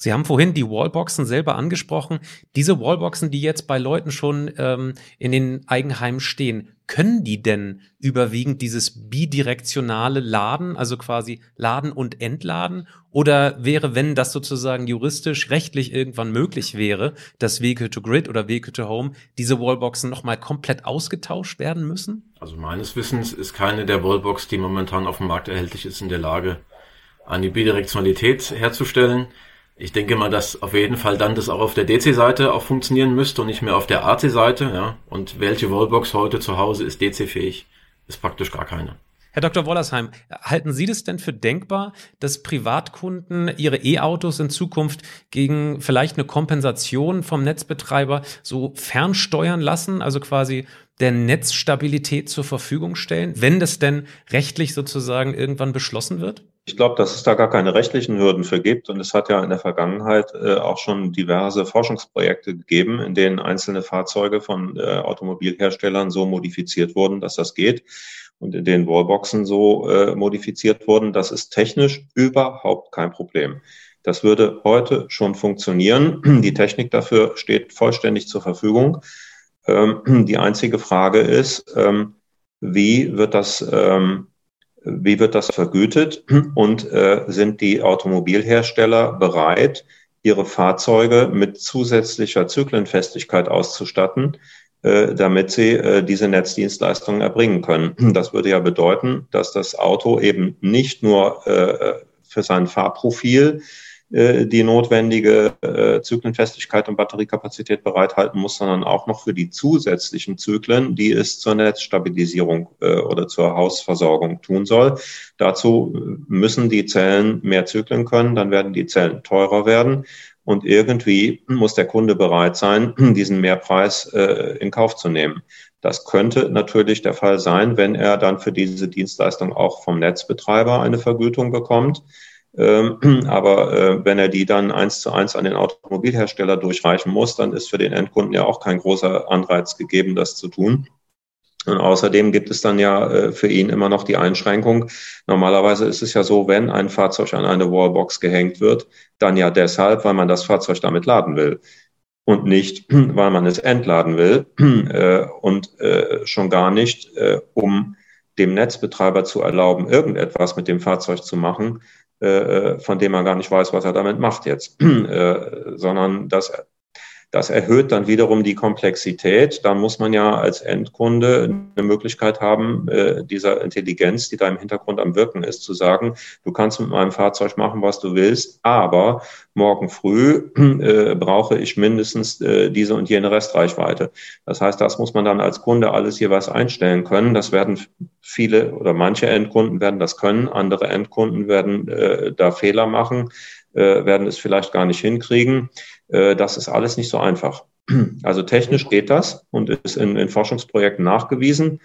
Sie haben vorhin die Wallboxen selber angesprochen. Diese Wallboxen, die jetzt bei Leuten schon ähm, in den Eigenheimen stehen, können die denn überwiegend dieses bidirektionale Laden, also quasi Laden und Entladen? Oder wäre, wenn das sozusagen juristisch, rechtlich irgendwann möglich wäre, dass Vehicle to Grid oder Vehicle to Home diese Wallboxen nochmal komplett ausgetauscht werden müssen? Also meines Wissens ist keine der Wallbox, die momentan auf dem Markt erhältlich ist, in der Lage, eine Bidirektionalität herzustellen. Ich denke mal, dass auf jeden Fall dann das auch auf der DC-Seite auch funktionieren müsste und nicht mehr auf der AC-Seite. Ja. Und welche Wallbox heute zu Hause ist DC-fähig? Ist praktisch gar keine. Herr Dr. Wollersheim, halten Sie das denn für denkbar, dass Privatkunden ihre E-Autos in Zukunft gegen vielleicht eine Kompensation vom Netzbetreiber so fernsteuern lassen, also quasi der Netzstabilität zur Verfügung stellen, wenn das denn rechtlich sozusagen irgendwann beschlossen wird? Ich glaube, dass es da gar keine rechtlichen Hürden für gibt. Und es hat ja in der Vergangenheit äh, auch schon diverse Forschungsprojekte gegeben, in denen einzelne Fahrzeuge von äh, Automobilherstellern so modifiziert wurden, dass das geht. Und in denen Wallboxen so äh, modifiziert wurden. Das ist technisch überhaupt kein Problem. Das würde heute schon funktionieren. [CLEARS THROAT] Die Technik dafür steht vollständig zur Verfügung. Ähm, [CLEARS THROAT] die einzige Frage ist, ähm, wie wird das ähm, wie wird das vergütet und äh, sind die Automobilhersteller bereit, ihre Fahrzeuge mit zusätzlicher Zyklenfestigkeit auszustatten, äh, damit sie äh, diese Netzdienstleistungen erbringen können. Das würde ja bedeuten, dass das Auto eben nicht nur äh, für sein Fahrprofil äh, die notwendige äh, Zyklenfestigkeit und Batteriekapazität bereithalten muss, sondern auch noch für die zusätzlichen Zyklen, die es zur Netzstabilisierung äh, oder zur Hausversorgung tun soll. Dazu müssen die Zellen mehr Zyklen können, dann werden die Zellen teurer werden. Und irgendwie muss der Kunde bereit sein, [CLEARS THROAT] diesen Mehrpreis in Kauf zu nehmen. Das könnte natürlich der Fall sein, wenn er dann für diese Dienstleistung auch vom Netzbetreiber eine Vergütung bekommt. Ähm, [CLEARS THROAT] aber äh, wenn er die dann eins zu eins an den Automobilhersteller durchreichen muss, dann ist für den Endkunden ja auch kein großer Anreiz gegeben, das zu tun. Und außerdem gibt es dann ja äh, für ihn immer noch die Einschränkung. Normalerweise ist es ja so, wenn ein Fahrzeug an eine Wallbox gehängt wird, dann ja deshalb, weil man das Fahrzeug damit laden will und nicht, [CLEARS THROAT] weil man es entladen will [CLEARS THROAT] äh, und schon gar nicht, um dem Netzbetreiber zu erlauben, irgendetwas mit dem Fahrzeug zu machen, von dem man gar nicht weiß, was er damit macht jetzt, [CLEARS THROAT] äh, sondern das das erhöht dann wiederum die Komplexität. Da muss man ja als Endkunde eine Möglichkeit haben, äh, dieser Intelligenz, die da im Hintergrund am Wirken ist, zu sagen, du kannst mit meinem Fahrzeug machen, was du willst, aber morgen früh [CLEARS THROAT] äh, brauche ich mindestens äh, diese und jene Restreichweite. Das heißt, das muss man dann als Kunde alles jeweils einstellen können. Das werden viele oder manche Endkunden werden das können, andere Endkunden werden äh, da Fehler machen, äh, werden es vielleicht gar nicht hinkriegen. Äh, das ist alles nicht so einfach. Also technisch geht das und ist in, in Forschungsprojekten nachgewiesen.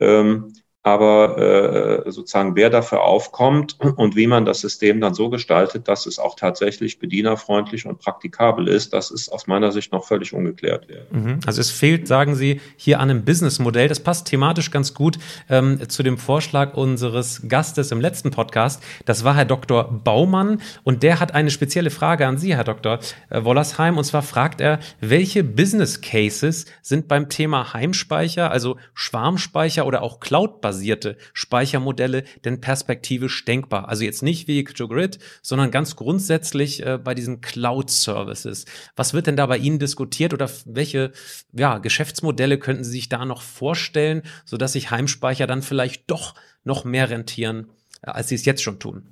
Ähm, aber äh, sozusagen wer dafür aufkommt und wie man das System dann so gestaltet, dass es auch tatsächlich bedienerfreundlich und praktikabel ist, das ist aus meiner Sicht noch völlig ungeklärt. Mhm. Also es fehlt, sagen Sie, hier an einem Businessmodell. Das passt thematisch ganz gut ähm, zu dem Vorschlag unseres Gastes im letzten Podcast. Das war Herr Dr. Baumann und der hat eine spezielle Frage an Sie, Herr Dr. Äh, Wollersheim. Und zwar fragt er, welche Business Cases sind beim Thema Heimspeicher, also Schwarmspeicher oder auch Cloud-basiert basierte Speichermodelle denn perspektivisch denkbar? Also jetzt nicht wie Grid, sondern ganz grundsätzlich äh, bei diesen Cloud-Services. Was wird denn da bei Ihnen diskutiert oder welche ja, Geschäftsmodelle könnten Sie sich da noch vorstellen, sodass sich Heimspeicher dann vielleicht doch noch mehr rentieren, äh, als Sie es jetzt schon tun?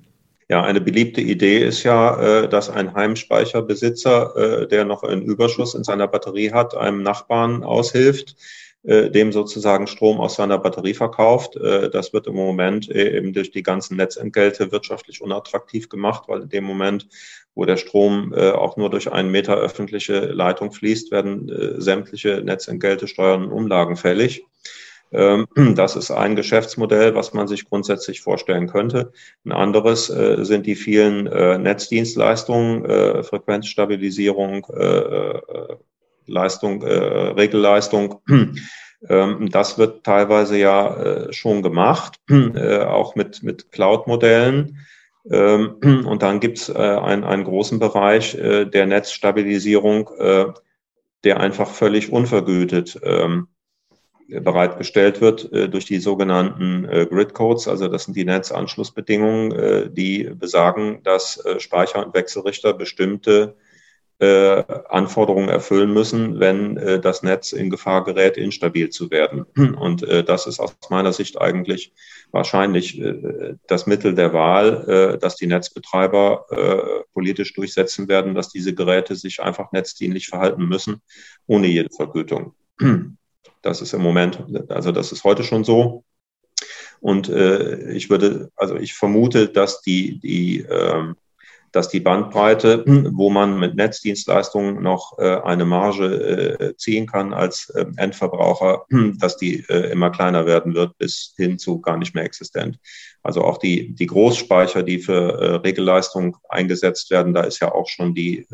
Ja, eine beliebte Idee ist ja, äh, dass ein Heimspeicherbesitzer, äh, der noch einen Überschuss in seiner Batterie hat, einem Nachbarn aushilft äh, dem sozusagen Strom aus seiner Batterie verkauft. Äh, das wird im Moment äh, eben durch die ganzen Netzentgelte wirtschaftlich unattraktiv gemacht, weil in dem Moment, wo der Strom auch nur durch einen Meter öffentliche Leitung fließt, werden sämtliche Netzentgelte, Steuern und Umlagen fällig. Ähm, [CLEARS THROAT] das ist ein Geschäftsmodell, was man sich grundsätzlich vorstellen könnte. Ein anderes sind die vielen Netzdienstleistungen, Frequenzstabilisierung, Leistung, äh, Regelleistung. [CLEARS THROAT] Ähm, das wird teilweise ja äh, schon gemacht, [CLEARS THROAT] äh, auch mit, mit Cloud-Modellen. Ähm, [CLEARS THROAT] und dann gibt es äh, einen, großen Bereich äh, der Netzstabilisierung, der einfach völlig unvergütet ähm, bereitgestellt wird durch die sogenannten Grid Codes. Also das sind die Netzanschlussbedingungen, die besagen, dass Speicher und Wechselrichter bestimmte äh, Anforderungen erfüllen müssen, wenn äh, das Netz in Gefahr gerät, instabil zu werden. [CLEARS THROAT] Und äh, das ist aus meiner Sicht eigentlich wahrscheinlich äh, das Mittel der Wahl, äh, dass die Netzbetreiber äh, politisch durchsetzen werden, dass diese Geräte sich einfach netzdienlich verhalten müssen, ohne jede Vergütung. [CLEARS THROAT] Das ist im Moment, also das ist heute schon so. Und äh, ich würde, also ich vermute, dass die, die ähm, dass die Bandbreite, wo man mit Netzdienstleistungen noch äh, eine Marge äh, ziehen kann als äh, Endverbraucher, dass die äh, immer kleiner werden wird bis hin zu gar nicht mehr existent. Also auch die, die Großspeicher, die für Regelleistung eingesetzt werden, da ist ja auch schon die,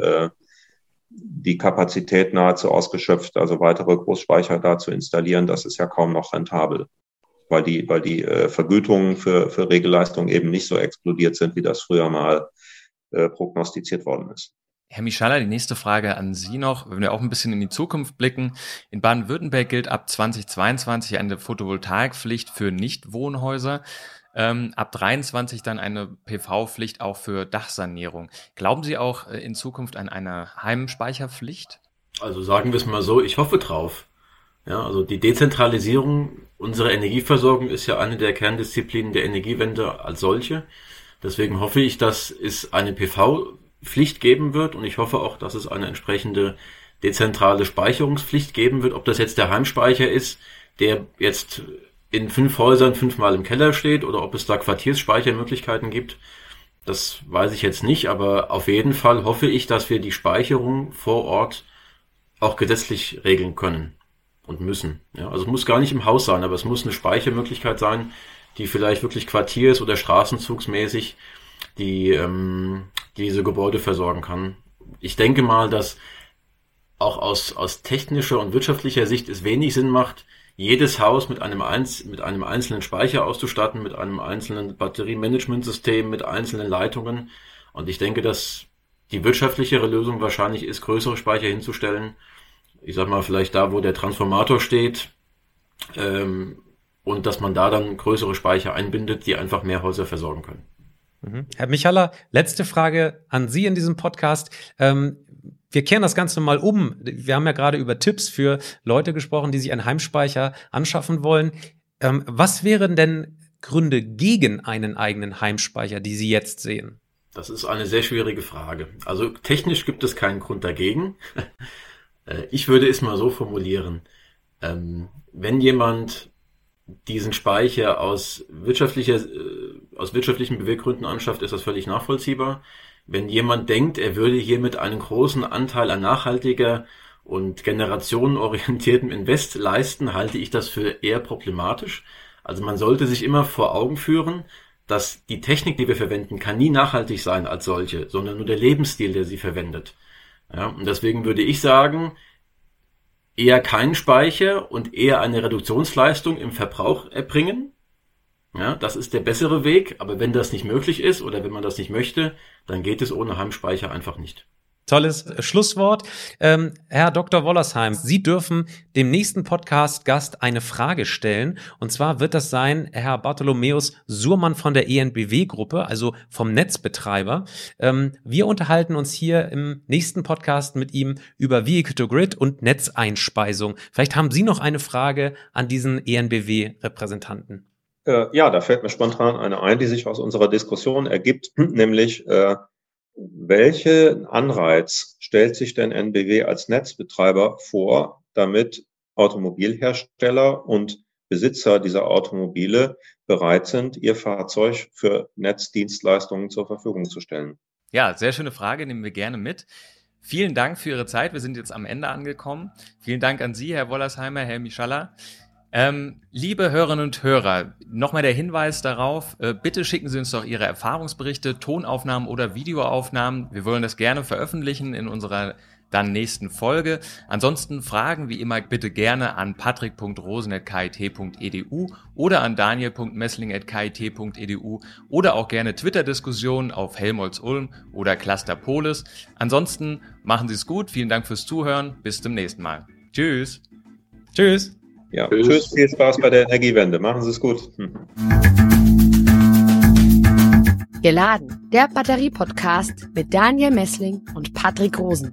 die Kapazität nahezu ausgeschöpft. Also weitere Großspeicher da zu installieren, das ist ja kaum noch rentabel weil die, weil die äh, Vergütungen für, für Regelleistung eben nicht so explodiert sind, wie das früher mal äh, prognostiziert worden ist. Herr Mischala, die nächste Frage an Sie noch, wenn wir auch ein bisschen in die Zukunft blicken. In Baden-Württemberg gilt ab 2022 eine Photovoltaikpflicht für Nichtwohnhäuser. Ähm, ab 23 dann eine PV-Pflicht auch für Dachsanierung. Glauben Sie auch äh, in Zukunft an eine Heimspeicherpflicht? Also sagen wir es mal so, ich hoffe drauf. Ja, also die Dezentralisierung unserer Energieversorgung ist ja eine der Kerndisziplinen der Energiewende als solche. Deswegen hoffe ich, dass es eine PV-Pflicht geben wird und ich hoffe auch, dass es eine entsprechende dezentrale Speicherungspflicht geben wird. Ob das jetzt der Heimspeicher ist, der jetzt in fünf Häusern fünfmal im Keller steht oder ob es da Quartiersspeichermöglichkeiten gibt, das weiß ich jetzt nicht, aber auf jeden Fall hoffe ich, dass wir die Speicherung vor Ort auch gesetzlich regeln können und müssen. Ja, also es muss gar nicht im Haus sein, aber es muss eine Speichermöglichkeit sein, die vielleicht wirklich quartiers- oder straßenzugsmäßig die ähm, diese Gebäude versorgen kann. Ich denke mal, dass auch aus, aus technischer und wirtschaftlicher Sicht es wenig Sinn macht, jedes Haus mit einem, Einz mit einem einzelnen Speicher auszustatten, mit einem einzelnen Batteriemanagementsystem, mit einzelnen Leitungen. Und ich denke, dass die wirtschaftlichere Lösung wahrscheinlich ist, größere Speicher hinzustellen. Ich sag mal, vielleicht da, wo der Transformator steht, ähm, und dass man da dann größere Speicher einbindet, die einfach mehr Häuser versorgen können. Mhm. Herr Michaler, letzte Frage an Sie in diesem Podcast. Ähm, wir kehren das Ganze mal um. Wir haben ja gerade über Tipps für Leute gesprochen, die sich einen Heimspeicher anschaffen wollen. Ähm, was wären denn Gründe gegen einen eigenen Heimspeicher, die Sie jetzt sehen? Das ist eine sehr schwierige Frage. Also technisch gibt es keinen Grund dagegen. [LAUGHS] Äh, ich würde es mal so formulieren. Ähm, wenn jemand diesen Speicher aus wirtschaftlicher, äh, aus wirtschaftlichen Beweggründen anschafft, ist das völlig nachvollziehbar. Wenn jemand denkt, er würde hiermit einen großen Anteil an nachhaltiger und generationenorientiertem Invest leisten, halte ich das für eher problematisch. Also man sollte sich immer vor Augen führen, dass die Technik, die wir verwenden, kann nie nachhaltig sein als solche, sondern nur der Lebensstil, der sie verwendet. Ja, und deswegen würde ich sagen, eher keinen Speicher und eher eine Reduktionsleistung im Verbrauch erbringen. Ja, das ist der bessere Weg, aber wenn das nicht möglich ist oder wenn man das nicht möchte, dann geht es ohne Heimspeicher einfach nicht. Tolles Schlusswort. Ähm, Herr Dr. Wollersheim, Sie dürfen dem nächsten Podcast-Gast eine Frage stellen. Und zwar wird das sein Herr Bartholomäus Surmann von der ENBW-Gruppe, also vom Netzbetreiber. Ähm, wir unterhalten uns hier im nächsten Podcast mit ihm über Vehicle to Grid und Netzeinspeisung. Vielleicht haben Sie noch eine Frage an diesen ENBW-Repräsentanten. Äh, ja, da fällt mir spontan eine ein, die sich aus unserer Diskussion ergibt, [CLEARS THROAT] nämlich äh, welchen Anreiz stellt sich denn NBW als Netzbetreiber vor, damit Automobilhersteller und Besitzer dieser Automobile bereit sind, ihr Fahrzeug für Netzdienstleistungen zur Verfügung zu stellen? Ja, sehr schöne Frage, nehmen wir gerne mit. Vielen Dank für Ihre Zeit. Wir sind jetzt am Ende angekommen. Vielen Dank an Sie, Herr Wollersheimer, Herr Mischalla. Ähm, liebe Hörerinnen und Hörer, nochmal der Hinweis darauf, äh, bitte schicken Sie uns doch Ihre Erfahrungsberichte, Tonaufnahmen oder Videoaufnahmen. Wir wollen das gerne veröffentlichen in unserer dann nächsten Folge. Ansonsten Fragen wie immer bitte gerne an patrick.rosen.kit.edu oder an daniel.messling.kit.edu oder auch gerne Twitter-Diskussionen auf Helmholtz Ulm oder Cluster Polis. Ansonsten machen Sie es gut. Vielen Dank fürs Zuhören. Bis zum nächsten Mal. Tschüss. Tschüss. Ja, tschüss. tschüss, viel Spaß bei der Energiewende. Machen Sie es gut. Hm. Geladen, der Batterie-Podcast mit Daniel Messling und Patrick Rosen.